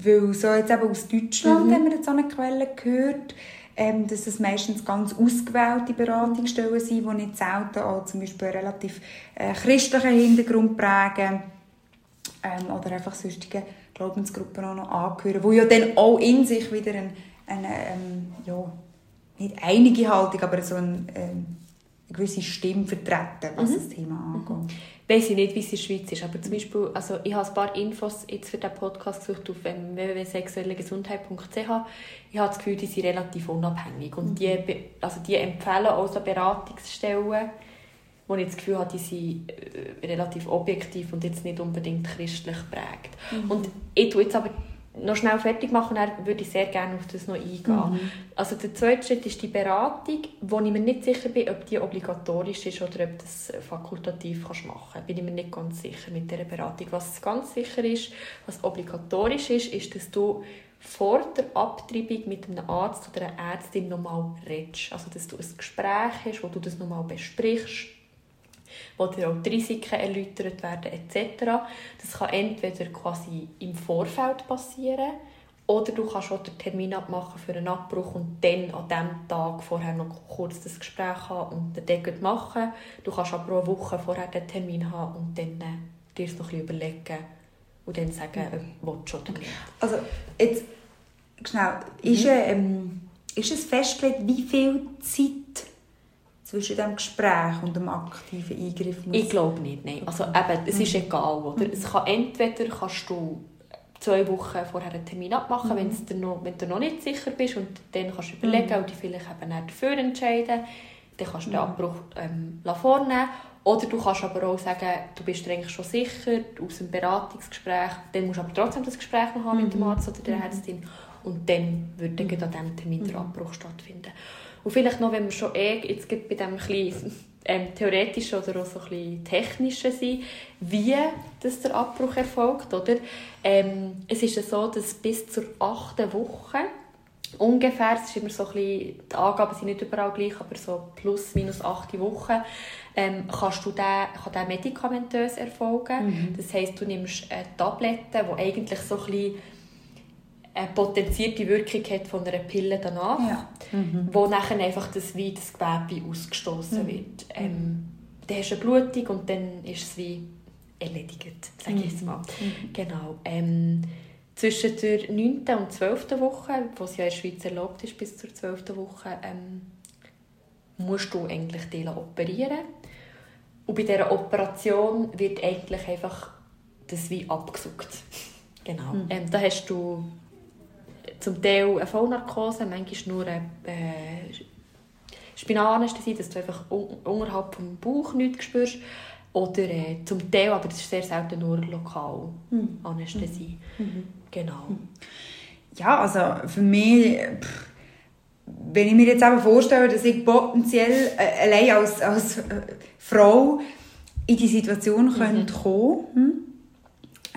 Weil so jetzt eben aus Deutschland mhm. haben wir jetzt so eine Quelle gehört, ähm, dass es meistens ganz ausgewählte Beratungsstellen sind, die nicht selten auch zum Beispiel einen relativ äh, christlichen Hintergrund prägen ähm, oder einfach sonstige Glaubensgruppen auch noch angehören, wo ja dann auch in sich wieder eine, eine ähm, ja, nicht einige Haltung, aber so ein, ähm, eine gewisse Stimme vertreten, was mhm. das Thema angeht. Mhm weiß ich nicht, wie es in der Schweiz ist, aber zum Beispiel, also ich habe ein paar Infos jetzt für diesen Podcast gesucht auf ähm, www.sexuellegesundheit.ch. Ich habe das Gefühl, die sind relativ unabhängig und mhm. die, also die empfehlen auch so Beratungsstellen, wo ich das Gefühl habe, die sind äh, relativ objektiv und jetzt nicht unbedingt christlich geprägt. Mhm. Und ich tue jetzt aber noch schnell fertig machen, dann würde ich sehr gerne auf das noch eingehen. Mhm. Also der zweite Schritt ist die Beratung, wo ich mir nicht sicher bin, ob die obligatorisch ist oder ob das fakultativ kannst machen kannst. Bin ich mir nicht ganz sicher mit dieser Beratung. Was ganz sicher ist, was obligatorisch ist, ist, dass du vor der Abtreibung mit einem Arzt oder einer Ärztin nochmal redest. Also dass du ein Gespräch hast, wo du das nochmal besprichst wo dir auch die Risiken erläutert werden etc. Das kann entweder quasi im Vorfeld passieren oder du kannst auch den Termin abmachen für einen Abbruch und dann an diesem Tag vorher noch kurz das Gespräch haben und den Deckel machen. Du kannst aber auch eine Woche vorher den Termin haben und dann äh, dir es noch ein bisschen überlegen und dann sagen, ob du schon oder nicht. Also jetzt, schnell, ist, mhm. ähm, ist es festgelegt, wie viel Zeit zwischen dem Gespräch und dem aktiven Eingriff muss? Ich glaube nicht, nein. Also eben, es ist mhm. egal, oder? Mhm. Es kann entweder kannst du zwei Wochen vorher einen Termin abmachen, mhm. du noch, wenn du noch nicht sicher bist und dann kannst du überlegen mhm. und dich vielleicht eben dafür entscheiden, dann kannst du den mhm. Abbruch ähm, vornehmen oder du kannst aber auch sagen, du bist dir eigentlich schon sicher aus dem Beratungsgespräch, dann musst du aber trotzdem das Gespräch noch haben mit dem. Arzt oder der. Ärztin und dann würde dann an diesem Termin der Abbruch stattfinden. Und vielleicht noch, wenn wir schon eh jetzt bei dem bisschen, ähm, theoretischen oder auch so ein bisschen technischen sind, wie das der Abbruch erfolgt. Oder? Ähm, es ist ja so, dass bis zur achten Woche ungefähr, es ist immer so ein bisschen, die Angaben sind nicht überall gleich, aber so plus minus acht Wochen, ähm, kannst du den, kann der medikamentös erfolgen. Mhm. Das heisst, du nimmst eine Tablette, die eigentlich so ein bisschen eine potenzierte Wirkung hat von einer Pille danach, ja. mhm. wo nachher einfach das, wie das Gewebe ausgestoßen mhm. wird. Ähm, dann hast du eine Blutung und dann ist es wie erledigt, sage ich jetzt mhm. mal. Mhm. Genau. Ähm, zwischen der 9. und 12. Woche, wo es ja in der Schweiz erlaubt ist, bis zur 12. Woche, ähm, musst du eigentlich operieren. Und bei dieser Operation wird eigentlich einfach das wie abgesucht. Genau. Mhm. Ähm, da hast du zum Teil eine Vollnarkose, manchmal nur eine äh, Spinalanästhesie, dass du einfach un unterhalb des Bauch nichts spürst. Oder äh, zum Teil, aber das ist sehr selten nur lokal mhm. Anästhesie. Mhm. Genau. Hm. Ja, also für mich, pff, wenn ich mir jetzt eben vorstelle, dass ich potenziell äh, allein als, als äh, Frau in die Situation mhm. könnte kommen hm?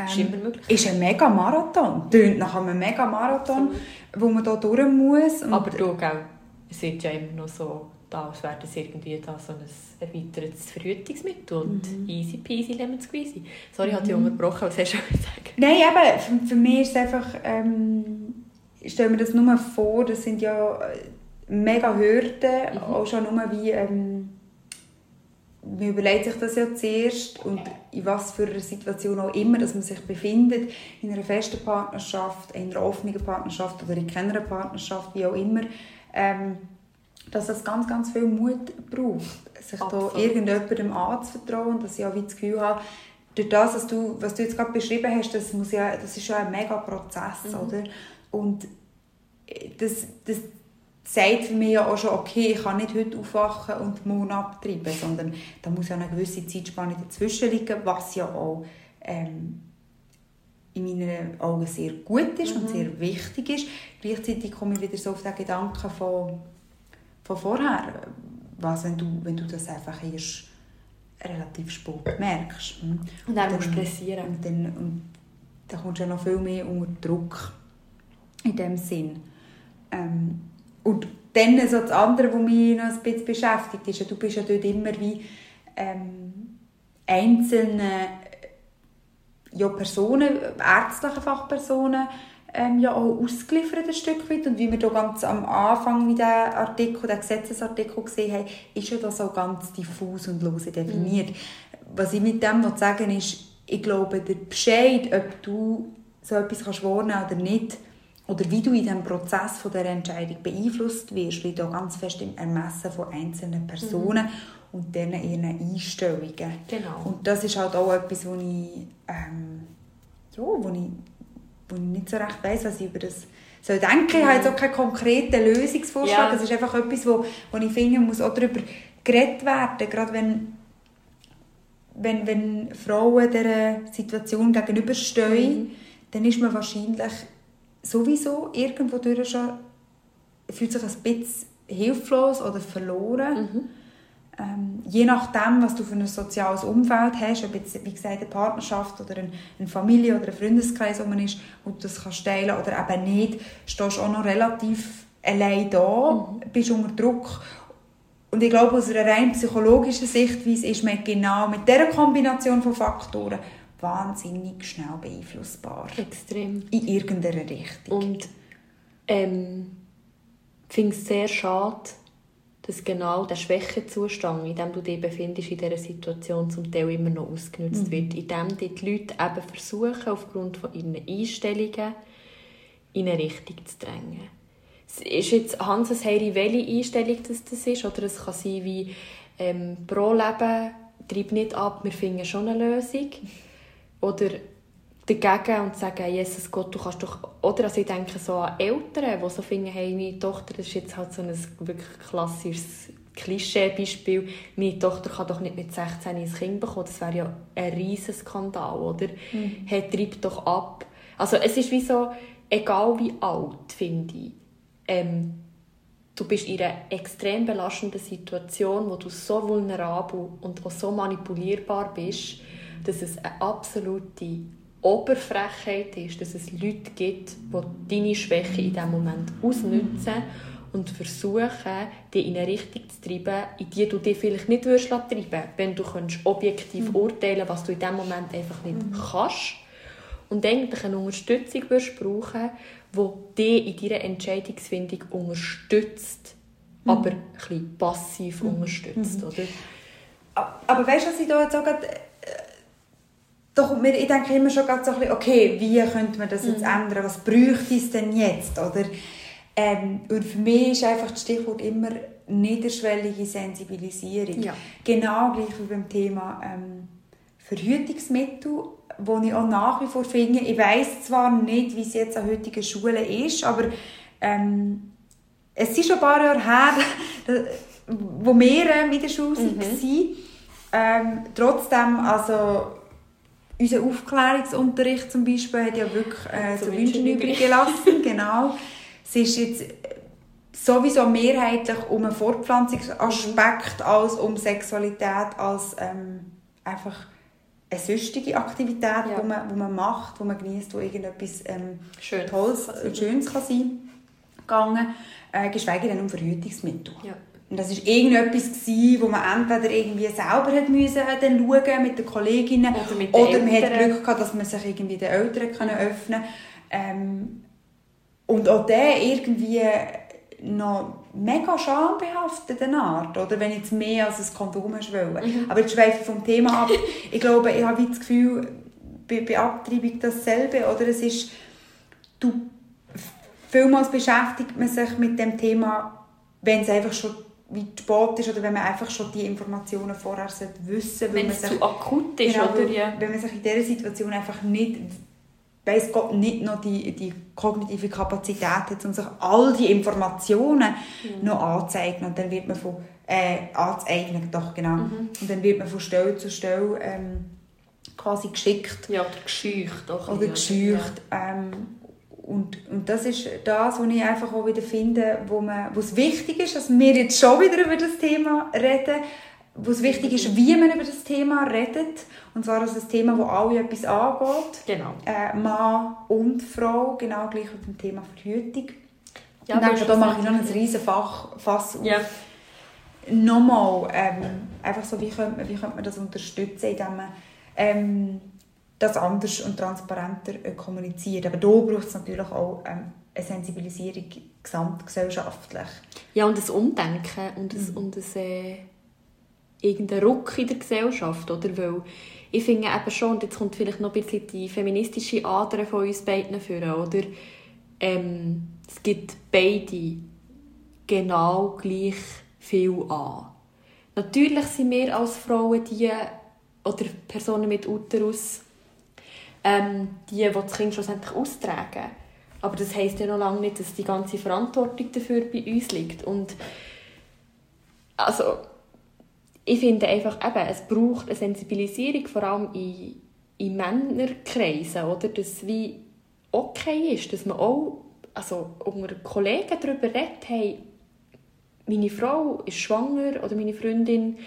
Ähm, ist immer möglich. Ist ein mega Marathon. Tönt nach einem mega Marathon, so. wo man da durch muss. Aber du, gell, es wird ja immer noch so, da, als wäre das irgendwie da so ein erweitertes Verhütungsmittel und mhm. easy peasy lemon squeezy. Sorry, mhm. ich habe dich unterbrochen, was hast du gesagt? Nein, eben, für, für mich ist es einfach, ähm, ich stelle mir das nur vor, das sind ja äh, mega Hürden, mhm. auch schon nur wie, ähm, man überlegt sich das ja zuerst und in was für einer Situation auch immer, dass man sich befindet, in einer festen Partnerschaft, in einer offenen Partnerschaft oder in keiner Partnerschaft, wie auch immer, ähm, dass es ganz, ganz viel Mut braucht, sich Absolut. da irgendjemandem anzuvertrauen, dass ich auch wie das Gefühl habe, durch das, was du, was du jetzt gerade beschrieben hast, das, muss ja, das ist schon ein mega Prozess, mhm. oder? Und das, das sagt für mich ja auch schon, okay, ich kann nicht heute aufwachen und morgen abtreiben, sondern da muss ja eine gewisse Zeitspanne dazwischen liegen, was ja auch ähm, in meinen Augen sehr gut ist mhm. und sehr wichtig ist. Gleichzeitig komme ich wieder so auf den Gedanken von, von vorher. Was, wenn du, wenn du das einfach erst relativ spät merkst. Hm? Und dann musst du pressieren. Und dann, und dann kommst du ja noch viel mehr unter Druck in dem Sinn. Ähm, und dann so das andere, was mich noch ein bisschen beschäftigt, ist, du bist ja dort immer wie ähm, einzelne ja, Personen, ärztliche Fachpersonen, ähm, ja auch ausgeliefert ein Stück weit. Und wie wir da ganz am Anfang mit der Artikel, der Gesetzesartikel gesehen haben, ist ja das auch ganz diffus und lose definiert. Mhm. Was ich mit dem sagen ist, ich glaube, der Bescheid, ob du so etwas kannst wahrnehmen oder nicht, oder wie du in diesem Prozess von der Entscheidung beeinflusst wirst, liegt auch ganz fest im Ermessen von einzelnen Personen mhm. und deren ihren Einstellungen. Genau. Und das ist halt auch etwas, wo ich, ähm, ja, wo ich, wo ich nicht so recht weiss, was ich über das soll denken. Mhm. Ich habe jetzt auch keinen konkreten Lösungsvorschlag. Ja. Das ist einfach etwas, wo, wo ich finde, muss auch darüber geredet werden, gerade wenn wenn, wenn Frauen dieser Situation gegenüberstehen, mhm. dann ist man wahrscheinlich sowieso irgendwo durch schon fühlt sich ein bisschen hilflos oder verloren. Mhm. Ähm, je nachdem, was du für ein soziales Umfeld hast, ob jetzt, wie gesagt, eine Partnerschaft oder eine, eine Familie oder ein Freundeskreis, wo man ist, wo du das kannst teilen oder eben nicht, stehst du auch noch relativ allein da, mhm. bist unter Druck. Und ich glaube, aus einer rein psychologischen Sichtweise ist man genau mit dieser Kombination von Faktoren wahnsinnig schnell beeinflussbar. Extrem. In irgendeiner Richtung. Und ähm, ich finde es sehr schade, dass genau der Schwächezustand, in dem du dich befindest, in dieser Situation zum Teil immer noch ausgenutzt mhm. wird, indem die Leute eben versuchen, aufgrund von ihren Einstellungen in eine Richtung zu drängen. Es ist jetzt Hanses Heiri, welche Einstellung das, das ist, oder es kann sein wie ähm, pro Leben, treib nicht ab, wir finden schon eine Lösung oder dagegen und sagen, Jesus Gott, du kannst doch... Oder also ich denke so an Eltern, die so finden, hey, meine Tochter, das ist jetzt halt so ein wirklich klassisches Klischee-Beispiel, meine Tochter kann doch nicht mit 16 ein Kind bekommen, das wäre ja ein riesen Skandal, oder? Mhm. Hey, treib doch ab. Also es ist wie so, egal wie alt, finde ich, ähm, du bist in einer extrem belastenden Situation, wo du so vulnerabel und auch so manipulierbar bist, dass es eine absolute Oberfrechheit ist, dass es Leute gibt, die deine Schwäche in diesem Moment ausnutzen und versuchen, dich in eine Richtung zu treiben, in die du dich vielleicht nicht treiben würdest, wenn du objektiv mhm. urteilen was du in diesem Moment einfach nicht mhm. kannst. Und eigentlich eine Unterstützung würdest brauchen, die dich in deiner Entscheidungsfindung unterstützt, mhm. aber ein bisschen passiv mhm. unterstützt. Mhm. Oder? Aber weißt du, was ich da jetzt auch gerade doch, ich denke immer schon ganz so ein bisschen, okay, wie könnte man das jetzt mhm. ändern? Was bräuchte es denn jetzt? Oder, ähm, und für mich ist einfach das Stichwort immer niederschwellige Sensibilisierung. Ja. Genau gleich wie beim Thema ähm, Verhütungsmittel, wo ich auch nach wie vor finde, ich weiß zwar nicht, wie es jetzt an heutigen Schulen ist, aber ähm, es ist schon ein paar Jahre her, [laughs] wo wir ähm, in der Schule mhm. waren. Ähm, trotzdem, also unser Aufklärungsunterricht zum Beispiel hat ja wirklich äh, zu wünschen übrig gelassen. [laughs] genau. Es ist jetzt sowieso mehrheitlich um einen Fortpflanzungsaspekt mhm. als um Sexualität als ähm, einfach eine sonstige Aktivität, ja. wo, man, wo man macht, wo man genießt, wo irgendetwas ähm, Schön. Tolles und Schönes kann sein kann, äh, geschweige denn um Verhütungsmittel. Ja. Und das war irgendetwas, gewesen, wo man entweder irgendwie selber hat müssen, äh, dann schauen mit den Kolleginnen oder, mit den oder man hat Glück gehabt, dass man sich irgendwie den Eltern können öffnen ähm, Und auch der irgendwie noch mega schambehafteten Art, oder? Wenn jetzt mehr als ein Kondom hast wollen. Mhm. Aber jetzt schweife vom Thema ab. [laughs] ich glaube, ich habe das Gefühl, bei, bei Abtreibung dasselbe, oder? Es ist, du, vielmals beschäftigt man sich mit dem Thema, wenn es einfach schon wie spät ist oder wenn man einfach schon die Informationen vorher wissen sollte. Wenn es zu akut ist, genau, oder? Ja. Wenn man sich in dieser Situation einfach nicht weiß Gott nicht noch die, die kognitive Kapazität hat, um sich all die Informationen mhm. noch anzuzeigen. Und dann wird man von, äh, anzueignen, doch, genau. Mhm. Und dann wird man von Stelle zu Stelle ähm, quasi geschickt. Ja, oder gescheucht. Oder gescheucht. Ja. Ähm, und, und das ist das, was ich einfach auch wieder finde, wo, man, wo es wichtig ist, dass wir jetzt schon wieder über das Thema reden, wo es wichtig ist, wie man über das Thema redet. Und zwar ist das Thema, das alle etwas angeht. Genau. Äh, Mann und Frau, genau gleich mit dem Thema Verhütung. Ja, und dann, da mache ich noch ein riesen Fach, Fass auf. Ja. Nochmal, ähm, einfach so, wie könnte, man, wie könnte man das unterstützen, indem man ähm, das anders und transparenter äh, kommuniziert. Aber da braucht es natürlich auch ähm, eine Sensibilisierung gesamtgesellschaftlich. Ja, und das Umdenken und das, mhm. und das äh irgendeinen Ruck in der Gesellschaft, oder? Weil ich finde eben schon, und jetzt kommt vielleicht noch ein bisschen die feministische Ader von uns beiden führen, oder? Ähm, es gibt beide genau gleich viel an. Natürlich sind wir als Frauen die, oder Personen mit Uterus, ähm, die, die das Kind schlussendlich austragen. Aber das heisst ja noch lange nicht, dass die ganze Verantwortung dafür bei uns liegt. Und also, ich finde einfach, eben, es braucht eine Sensibilisierung, vor allem in, in Männerkreisen, oder? Dass wie okay ist, dass man auch also unter Kollegen darüber redet, hey, meine Frau ist schwanger oder meine Freundin,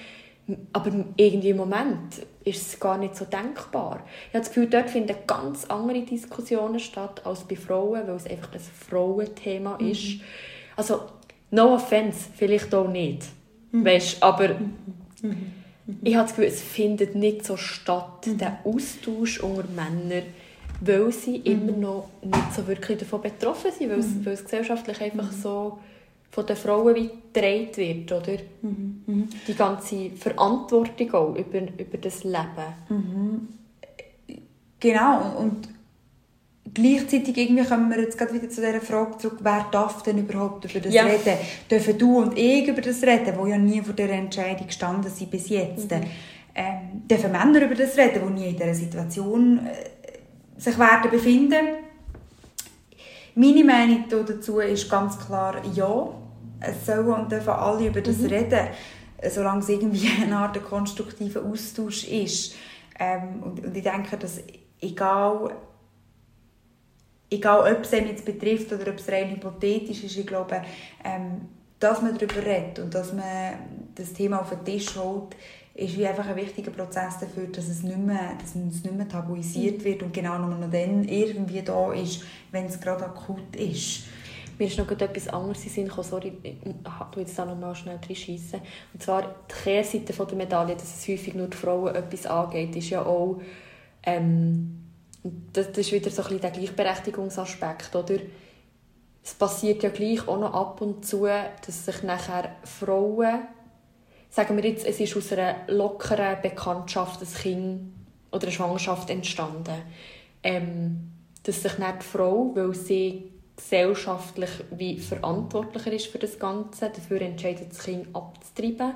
aber irgendwie im Moment ist es gar nicht so denkbar. Ich habe das Gefühl, dort finden ganz andere Diskussionen statt als bei Frauen, weil es einfach ein Frauenthema mhm. ist. Also, no offense, vielleicht auch nicht. Mhm. Weißt, aber mhm. Mhm. Ich habe das Gefühl, es findet nicht so statt, mhm. der Austausch unter Männern, weil sie mhm. immer noch nicht so wirklich davon betroffen sind, weil, mhm. es, weil es gesellschaftlich einfach mhm. so von den Frauen wie gedreht wird, oder? Mhm. mhm. Die ganze Verantwortung auch über, über das Leben. Genau, und gleichzeitig irgendwie kommen wir jetzt gerade wieder zu dieser Frage zurück, wer darf denn überhaupt über das ja. reden? Dürfen du und ich über das reden, wo ja nie vor dieser Entscheidung gestanden sind bis jetzt? Mhm. Ähm, dürfen Männer über das reden, die nie in dieser Situation äh, sich werden befinden? Meine Meinung dazu ist ganz klar ja. Es sollen und dürfen alle über das mhm. reden, solange es irgendwie [laughs] eine Art konstruktiver Austausch ist. Ähm, und, und ich denke, dass egal egal ob es einen jetzt betrifft oder ob es rein hypothetisch ist, ich glaube, ähm, dass man darüber redet und dass man das Thema auf den Tisch holt, ist wie einfach ein wichtiger Prozess dafür, dass es nicht mehr, dass es nicht mehr tabuisiert wird und genau nur noch dann irgendwie da ist, wenn es gerade akut ist. Mir ist noch etwas anderes in Sinn gekommen, sorry, ich tu jetzt da noch mal schnell reinschiessen. Und zwar die Kehrseite der Medaille, dass es häufig nur die Frauen etwas angeht, ist ja auch ähm, das, das ist wieder so ein bisschen der Gleichberechtigungsaspekt, oder? Es passiert ja gleich auch noch ab und zu, dass sich nachher Frauen, sagen wir jetzt, es ist aus einer lockeren Bekanntschaft ein Kind oder eine Schwangerschaft entstanden, ähm, dass sich nicht die Frau, weil sie gesellschaftlich wie verantwortlicher ist für das Ganze, dafür entscheidet, das Kind abzutreiben,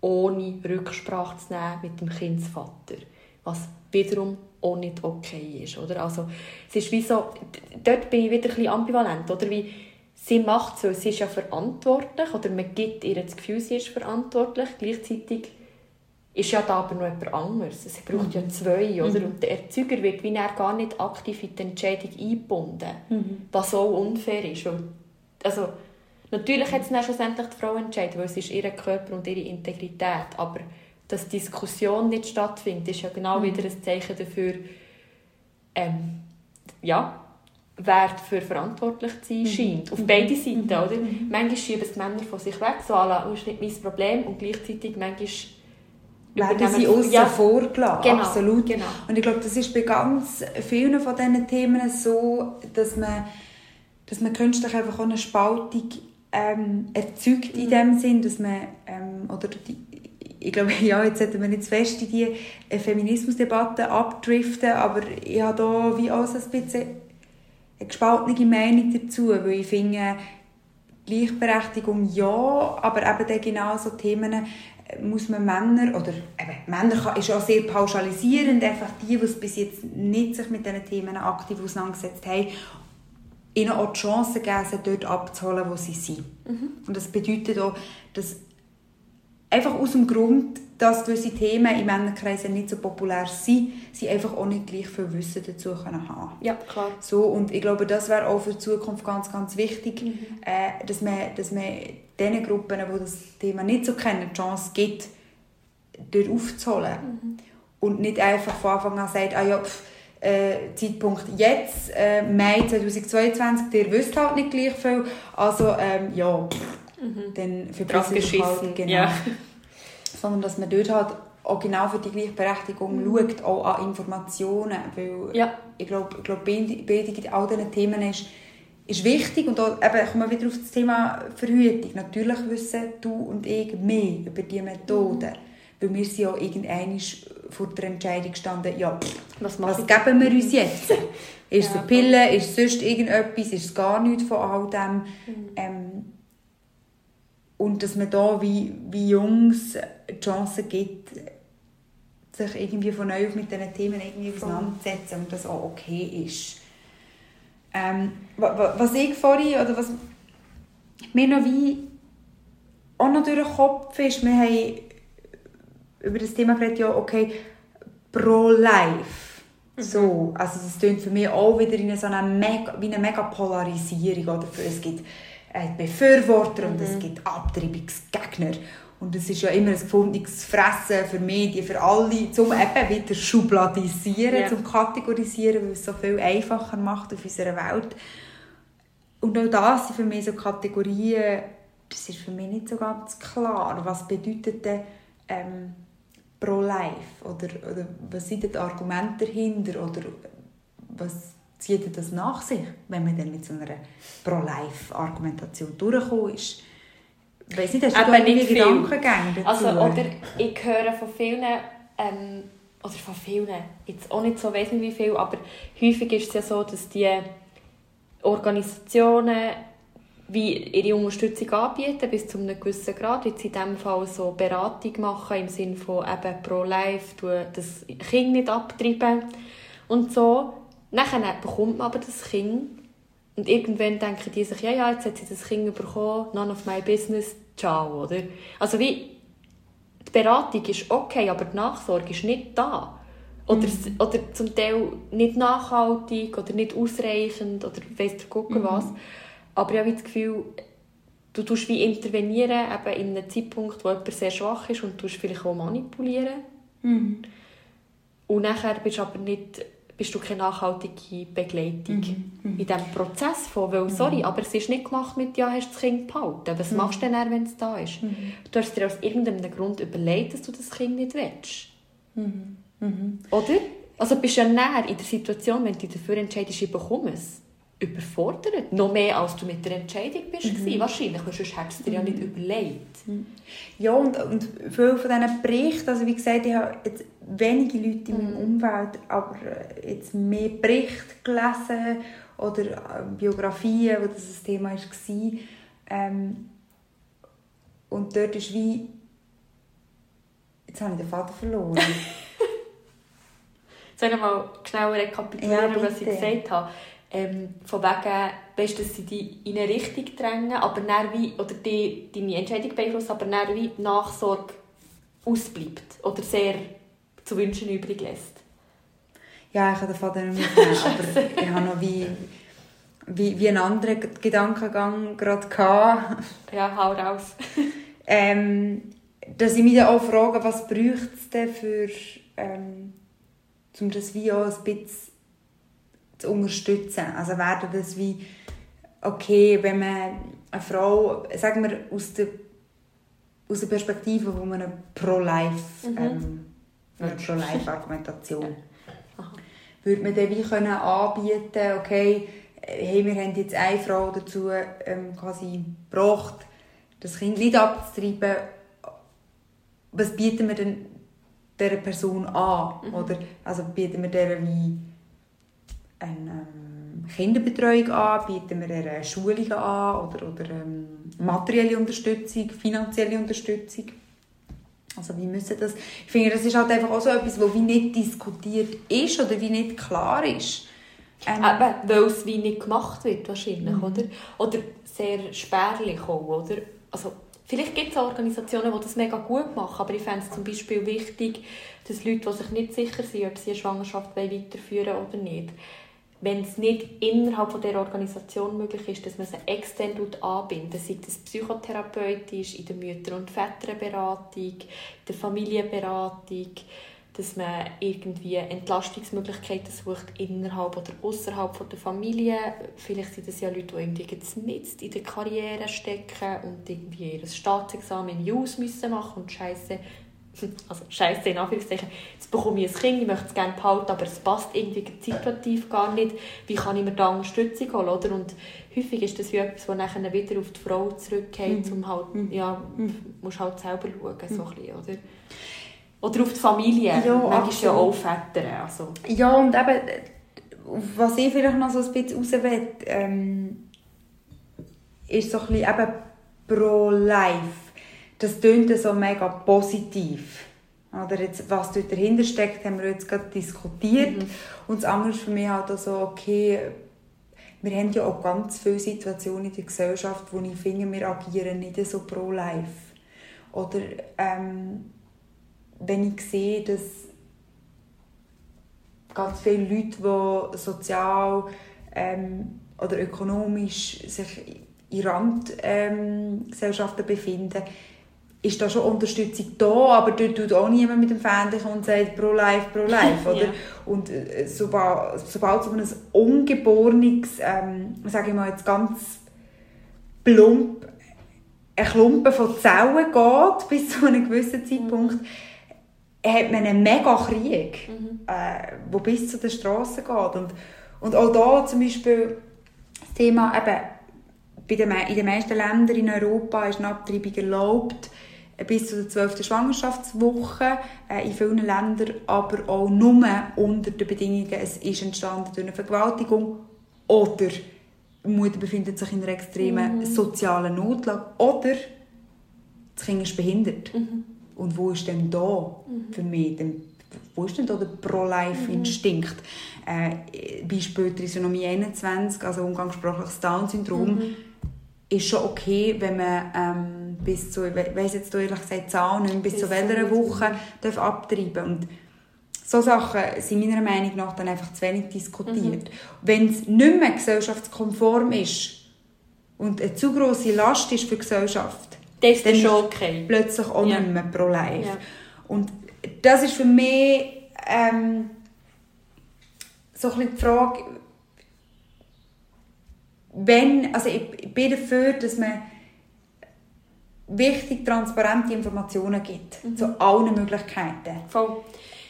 ohne Rücksprache zu nehmen mit dem Kindsvater. Was wiederum auch nicht okay ist. Oder? Also, es ist wie so, dort bin ich wieder ein bisschen ambivalent. Oder? Wie, sie macht es, weil sie ist ja verantwortlich oder man gibt ihr das Gefühl, sie ist verantwortlich. Gleichzeitig ist ja da aber noch jemand anderes. Es braucht mhm. ja zwei. Oder? Mhm. Und der Erzeuger wird wie er gar nicht aktiv in die Entscheidung eingebunden, mhm. was auch unfair ist. Weil, also, natürlich hat es dann schlussendlich die Frau entschieden, weil es ist ihr Körper und ihre Integrität. Aber dass Diskussion nicht stattfindet, ist ja genau Mhm. wieder ein Zeichen dafür, ähm, ja, wer dafür verantwortlich zu Mhm. sein scheint. Auf beide Seiten, oder? Manchmal schieben es die Männer von sich weg, so à la, «Oh, ist nicht mein Problem, und gleichzeitig manchmal werden sie außen Ja, vor gelassen. Genau, Absolut. genau. Und ich glaube, das ist bei ganz vielen von diesen Themen so, dass man, dass man künstlich einfach auch eine Spaltung ähm, erzeugt Mhm. in dem Sinn, dass man, ähm, oder die, ich glaube, [laughs] ja, jetzt sollten wir nicht fest in die äh, Feminismusdebatte abdriften, aber ich habe da wie auch so ein bisschen eine gespaltene Meinung dazu, weil ich finde, Gleichberechtigung ja, aber eben dann genau so Themen äh, muss man Männer, oder eben, Männer kann- ist auch sehr pauschalisierend, einfach die, die es bis jetzt nicht sich mit diesen Themen aktiv auseinandergesetzt haben, ihnen auch die Chance geben, sie dort abzuholen, wo sie sind. Und das bedeutet auch, dass einfach aus dem Grund, dass gewisse Themen in Männerkreisen nicht so populär sind, sie einfach auch nicht gleich viel Wissen dazu können haben Ja, klar. so, und ich glaube, das wäre auch für die Zukunft ganz, ganz wichtig, äh, dass, man, dass man den Gruppen, die das Thema nicht so kennen, die Chance gibt, dort aufzuholen. Und nicht einfach von Anfang an sagt, ah ja, pff, äh, Zeitpunkt jetzt, äh, Mai 2022, ihr wisst halt nicht gleich viel, also ähm, ja, pff, dann verpissen wir geschissen, halt, genau. ja. Sondern dass man dort halt auch genau für die Gleichberechtigung schaut, auch an Informationen, weil Ja. ich glaube, ich glaube Bildung in all diesen Themen ist, ist wichtig und eben, kommen wir wieder auf das Thema Verhütung. Natürlich wissen du und ich mehr über diese Methoden, weil wir sind ja irgendwann vor der Entscheidung gestanden, ja, pff, Was was ich? geben wir uns jetzt? [laughs] Ist es Ja, eine Pille, ist es sonst irgendetwas, ist es gar nichts von all dem? Mhm. Ähm, und dass man da wie, wie Jungs die Chance gibt, sich irgendwie von neu auf mit diesen Themen irgendwie auseinanderzusetzen und das auch okay ist. Ähm, wa- wa- was ich vorhin, oder was mir noch wie auch noch durch den Kopf ist, wir haben über das Thema geredet, ja, okay, pro-life. So, also das klingt für mich auch wieder in so einer mega, wie eine mega Polarisierung. Oder? Für- Es gibt Befürworter und es gibt Abtreibungsgegner. Und es ist ja immer ein gefundenes Fressen für Medien, für alle, um eben wieder schubladisieren, Ja. zum kategorisieren, weil es so viel einfacher macht auf unserer Welt. Und auch das sind für mich so Kategorien, das ist für mich nicht so ganz klar. Was bedeutet denn ähm, pro-life? Oder, oder was sind die Argumente dahinter? Oder was zieht das nach sich, wenn man dann mit so einer pro-life-Argumentation durchgekommen ist? Ich weiss nicht, hast du da nicht. Gedankengänge dazu? Also, oder ich höre von vielen, ähm, oder von vielen, jetzt auch nicht so weiss nicht wie viel, aber häufig ist es ja so, dass die Organisationen wie ihre Unterstützung anbieten, bis zu einem gewissen Grad, sie in diesem Fall so Beratung machen, im Sinne von eben pro-life, du das Kind nicht abtreiben und so. Nachher bekommt man aber das Kind und irgendwann denken die sich, ja, ja, jetzt hat sie das Kind bekommen, none of my business, ciao, oder? Also wie, die Beratung ist okay, aber die Nachsorge ist nicht da. Oder, s- oder zum Teil nicht nachhaltig oder nicht ausreichend oder weiss der Gucker was. Aber ich habe das Gefühl, du tust wie intervenieren eben in einem Zeitpunkt, wo jemand sehr schwach ist und tust vielleicht auch manipulieren. Mhm. Und nachher bist, du aber nicht, bist du keine nachhaltige Begleitung in diesem Prozess von, weil, sorry, aber es ist nicht gemacht mit, ja, hast du das Kind behalten. Was machst du denn dann, wenn es da ist? Du hast dir aus irgendeinem Grund überlegt, dass du das Kind nicht willst. Oder? Also bist du ja näher in der Situation, wenn du dich dafür entscheidest, ich bekomme es, überfordert. Noch mehr, als du mit der Entscheidung bist. gewesen. Wahrscheinlich, weil sonst hättest du dir ja nicht überlegt. Ja, und, und viele von diesen Berichten, also wie gesagt, ich habe jetzt wenige Leute in meinem Umfeld, aber äh, jetzt mehr Berichte gelesen oder äh, Biografien, wo das ein Thema war. Ähm, und dort ist wie... Jetzt habe ich den Vater verloren. [laughs] Soll ich mal schnell rekapitulieren, Ja, was ich gesagt habe? Ähm, von wegen, weißt, dass sie dich in eine Richtung drängen, aber dann wie, oder die, deine Entscheidung beeinflussen, aber dann wie die Nachsorge ausbleibt oder sehr zu wünschen übrig lässt. ja, ich habe den Vater nicht mehr, [laughs] aber ich habe noch wie, wie, wie einen anderen Gedankengang gerade gehabt. Ja, hau raus. [laughs] Ähm, dass ich mich dann auch frage, was braucht es denn für, ähm, um das wie auch ein bisschen zu unterstützen. Also wäre das wie, okay, wenn man eine Frau, sagen wir, aus der, aus der Perspektive von einer Pro-Life, mhm. ähm, Pro-Life-Argumentation, [laughs] ja. würde man dann wie können anbieten, okay, hey, wir haben jetzt eine Frau dazu ähm, quasi gebracht, das Kind nicht abzutreiben, was bieten wir denn dieser Person an? Mhm. Oder, also bieten wir der wie eine ähm, Kinderbetreuung an, bieten wir ihr Schulungen an oder, oder ähm, materielle Unterstützung, finanzielle Unterstützung. Also wie müssen das... Ich finde, das ist halt einfach auch so etwas, was wie nicht diskutiert ist oder wie nicht klar ist. Ähm, Eben, weil es wie nicht gemacht wird wahrscheinlich, mhm. oder? Oder sehr spärlich auch, oder? Also, vielleicht gibt es Organisationen, die das mega gut machen, aber ich fände es zum Beispiel wichtig, dass Leute, die sich nicht sicher sind, ob sie eine Schwangerschaft weiterführen wollen oder nicht, wenn es nicht innerhalb von der Organisation möglich ist, dass man sie extern anbindet, sei das psychotherapeutisch, in der Mütter- und Väterberatung, der Familienberatung, dass man irgendwie Entlastungsmöglichkeiten sucht innerhalb oder außerhalb der Familie. Vielleicht sind das ja Leute, die irgendwie jetzt in der Karriere stecken und irgendwie ihr Staatsexamen in JUS müssen und Scheiße [laughs] also scheiße in Anführungszeichen, jetzt bekomme ich ein Kind, ich möchte es gerne behalten, aber es passt irgendwie situativ gar nicht. Wie kann ich mir da Unterstützung holen? Oder? Und häufig ist das wie etwas, das nachher wieder auf die Frau zurückgeht, mhm. um halt, mhm. ja, mhm. musst halt selber schauen, so ein bisschen, oder? Oder auf die Familie. Ja, Manchmal ja auch Väter. Also. Ja, und eben, was ich vielleicht noch so ein bisschen raus will, ähm, ist so ein bisschen eben pro Life. Das klingt so mega positiv. Oder jetzt, was dort dahinter steckt, haben wir jetzt gerade diskutiert. Mhm. Und das andere ist für mich halt auch so, okay, wir haben ja auch ganz viele Situationen in der Gesellschaft, wo ich finde, wir agieren nicht so pro Life. Oder ähm, wenn ich sehe, dass ganz viele Leute, die sozial ähm, oder ökonomisch sich in Randgesellschaften ähm, befinden, ist da schon Unterstützung da, aber dort tut auch niemand mit dem Fähnchen und sagt pro life, pro life, [laughs] oder? ja. Und äh, sobald, sobald es um ein ungeborenes, ähm, sage ich mal jetzt ganz plump, ein Klumpen von Zellen geht, [laughs] bis zu einem gewissen Zeitpunkt, mhm hat man einen mega Krieg, mhm. äh, wo bis zu den Straßen geht. Und, und auch da zum Beispiel das Thema, eben, bei den, in den meisten Ländern in Europa ist eine Abtreibung erlaubt, bis zu der 12. Schwangerschaftswoche. Äh, in vielen Ländern aber auch nur unter den Bedingungen, es ist entstanden durch eine Vergewaltigung oder die Mutter befindet sich in einer extremen mhm. sozialen Notlage oder das Kind ist behindert. Mhm. Und wo ist denn da mhm. für mich denn, wo ist denn da der Pro-Life-Instinkt? Mhm. Äh, Beispiel Trisomie 21, also umgangssprachliches Down-Syndrom, mhm. Ist schon okay, wenn man ähm, bis zu, ich weiss jetzt ehrlich gesagt Zahl nicht, bis, bis zu welcher Woche darf abtreiben und so Sachen sind meiner Meinung nach dann einfach zu wenig diskutiert. Mhm. Wenn es nicht mehr gesellschaftskonform ist und eine zu große Last ist für die Gesellschaft, das ist dann schon okay. plötzlich auch ja. nicht mehr pro life. Ja. Und das ist für mich ähm, so ein die Frage, wenn, also ich bin dafür, dass man wichtig transparente Informationen gibt mhm. zu allen Möglichkeiten. Voll.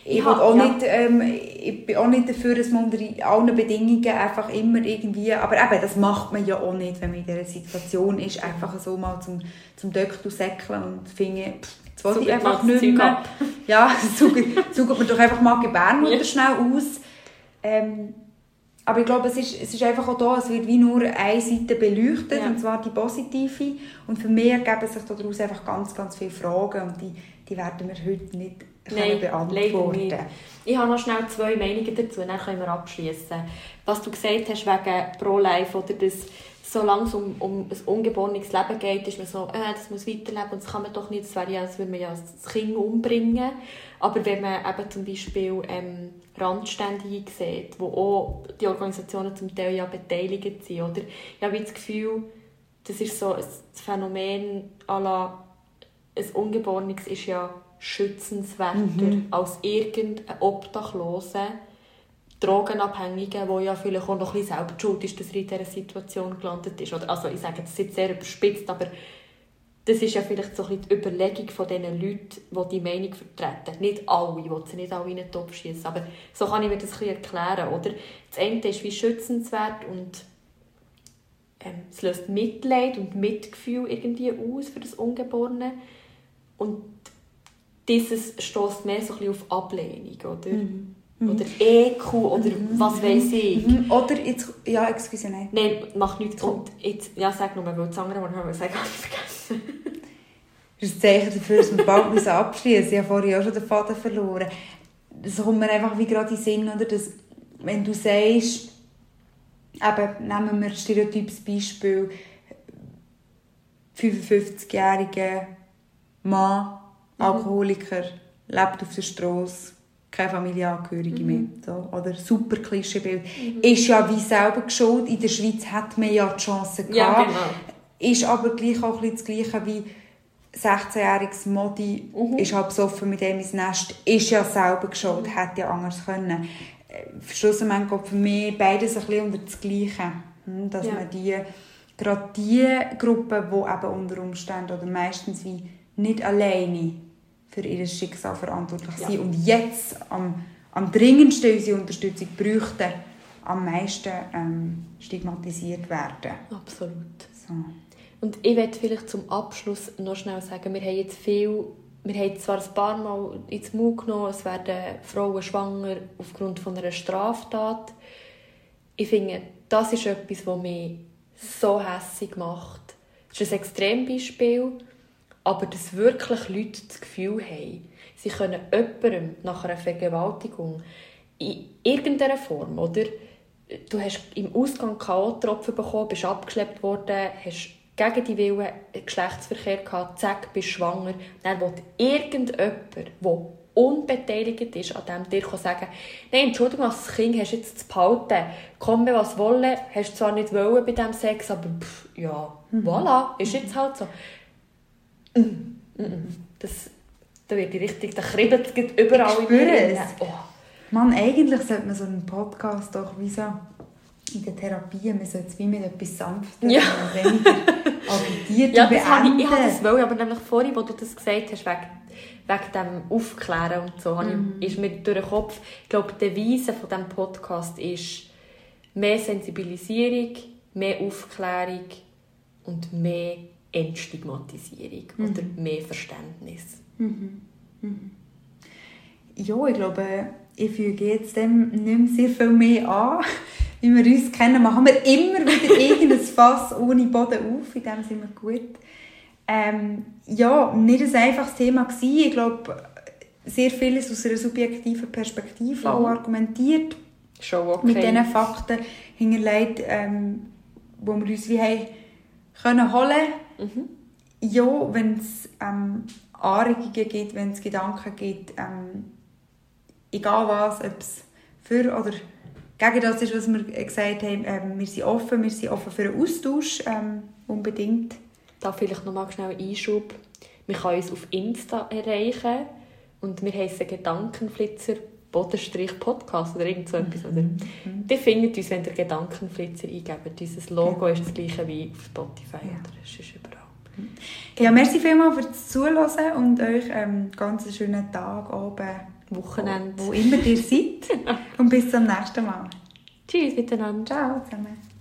Ich, ja, auch ja. nicht, ähm, ich bin auch nicht dafür, dass man unter allen Bedingungen einfach immer irgendwie, aber eben, das macht man ja auch nicht, wenn man in dieser Situation ist, einfach so mal zum, zum Döcktu säckeln und finde, das wollte ich einfach nicht mehr. Ja, [laughs] sucht man doch einfach mal Gebärmutter ja. schnell aus. Ähm, aber ich glaube, es ist, es ist einfach auch da, es wird wie nur eine Seite beleuchtet, ja. und zwar die positive. Und für mich ergeben sich daraus einfach ganz, ganz viele Fragen und die, die werden wir heute nicht Nein, beantworten nicht. Ich habe noch schnell zwei Meinungen dazu, dann können wir abschließen. Was du gesagt hast wegen Pro-Life oder das solange es um, um ein ungeborenes Leben geht, ist man so, äh, das muss weiterleben und das kann man doch nicht, das wäre ja, als würde man ja das Kind umbringen. Aber wenn man eben zum Beispiel ähm, Randständige sieht, wo auch die Organisationen zum Teil ja beteiligt sind, oder? Ich habe das Gefühl, das ist so ein Phänomen à la ein Ungeborenes ist ja schützenswerter mhm. als irgendein Obdachloser, Drogenabhängiger, der ja vielleicht auch noch ein bisschen selber schuld ist, dass er in dieser Situation gelandet ist. Oder, also ich sage das jetzt sehr überspitzt, aber das ist ja vielleicht so ein die Überlegung von diesen Leuten, die die Meinung vertreten. Nicht alle, will sie nicht alle in den Topf schießen, aber so kann ich mir das ein bisschen erklären. Oder? Das eine ist wie schützenswert und ähm, es löst Mitleid und Mitgefühl irgendwie aus für das Ungeborene. Und dieses stößt mehr so ein bisschen auf Ablehnung, oder? Mhm. Mhm. Oder EQ oder mhm. was weiß ich. Mhm. Oder jetzt, ja, excuse, nein. Nein, macht nichts. Und jetzt, ja, sag nur, weil das andere Wort haben wir sagen, [laughs] vergessen. Das ist ein Zeichen dafür, dass wir bald abschließen Ich habe vorhin auch schon den Faden verloren. Das kommt mir einfach wie gerade in den Sinn, oder? Dass, wenn du sagst, eben, nehmen wir ein stereotypes Beispiel, 55-jähriger Mann, mhm. Alkoholiker, lebt auf der Straße, keine Familienangehörige mhm. mehr. So, oder super Klischeebild. Mhm. Ist ja wie selber geschuld. In der Schweiz hat man ja die Chance gehabt. Ja, genau. Ist aber gleich auch ein das Gleiche wie 16-jähriges Modi mhm. ist halt besoffen mit dem ins Nest, ist ja selber geschuld, mhm. hätte ja anders können. Schlussendlich geht für mich beides ein bisschen unter das Gleiche. Hm, dass ja. man die, gerade die Gruppen, die eben unter Umständen oder meistens wie nicht alleine für ihr Schicksal verantwortlich ja. sind und jetzt am, am dringendsten unsere Unterstützung bräuchten, am meisten ähm, stigmatisiert werden. Absolut. So. Und ich werde vielleicht zum Abschluss noch schnell sagen, wir haben jetzt viel, wir haben zwar ein paar Mal ins Mund genommen, es werden Frauen schwanger aufgrund von einer Straftat. Ich finde, das ist etwas, was mich so hässlich macht. Das ist ein Extrembeispiel aber dass wirklich Leute das Gefühl haben, sie können jemandem nach einer Vergewaltigung in irgendeiner Form, oder? Du hast im Ausgang K.O.-Tropfen bekommen, bist abgeschleppt worden, hast gegen die Willen Geschlechtsverkehr gehabt, zack, bist schwanger. Dann will irgendjemand, der unbeteiligt ist, an dem dir sagen nein, Entschuldigung, als Kind hast du jetzt zu behalten, komm mir was wollen, hast du zwar nicht wollen bei diesem Sex, aber pff, ja, mhm. voilà, ist jetzt halt so. Das, da wird die richtig, da kribbelt es überall ich in mir. Oh. Mann, eigentlich sollte man so einen Podcast doch wie so in der Therapie, man sollte es wie mit etwas sanfter ja. und weniger [laughs] agitiert ja, das habe ich, ich habe das wollen, aber nämlich vorhin, wo du das gesagt hast, wegen, wegen dem Aufklären und so, mhm. ist mir durch den Kopf, ich glaube, die Devise von diesem Podcast ist mehr Sensibilisierung, mehr Aufklärung und mehr Entstigmatisierung mhm. oder mehr Verständnis. Mhm. Mhm. Ja, ich glaube, ich füge jetzt dem nicht mehr sehr viel mehr an. [laughs] Wie wir uns kennen, machen wir immer wieder [laughs] irgendein Fass ohne Boden auf. In dem sind wir gut. Ähm, ja, nicht ein einfaches Thema gewesen. Ich glaube, sehr vieles aus einer subjektiven Perspektive mhm. auch argumentiert. Schon okay. Mit diesen Fakten hinterlegt, ähm, wo wir uns wie haben können holen Mhm. Ja, wenn es ähm, Anregungen gibt, wenn es Gedanken gibt, ähm, egal was, ob es für oder gegen das ist, was wir gesagt haben, ähm, wir sind offen, wir sind offen für einen Austausch, ähm, unbedingt. Da vielleicht noch mal schnell Einschub. Man kann uns auf Insta erreichen und wir heißen Gedankenflitzer Bodenstrich Podcast oder irgend so etwas. Mhm. Oder? Mhm. Die findet uns, wenn ihr Gedankenflitzer eingebt. Unser Logo ist das gleiche wie auf Spotify ja. oder es ist überall. Ja, merci vielmals fürs Zuhören und euch ähm, ganz einen schönen Tag, Abend, Wochenende. Wo, wo immer ihr seid. [laughs] und bis zum nächsten Mal. Tschüss miteinander. Ciao zusammen.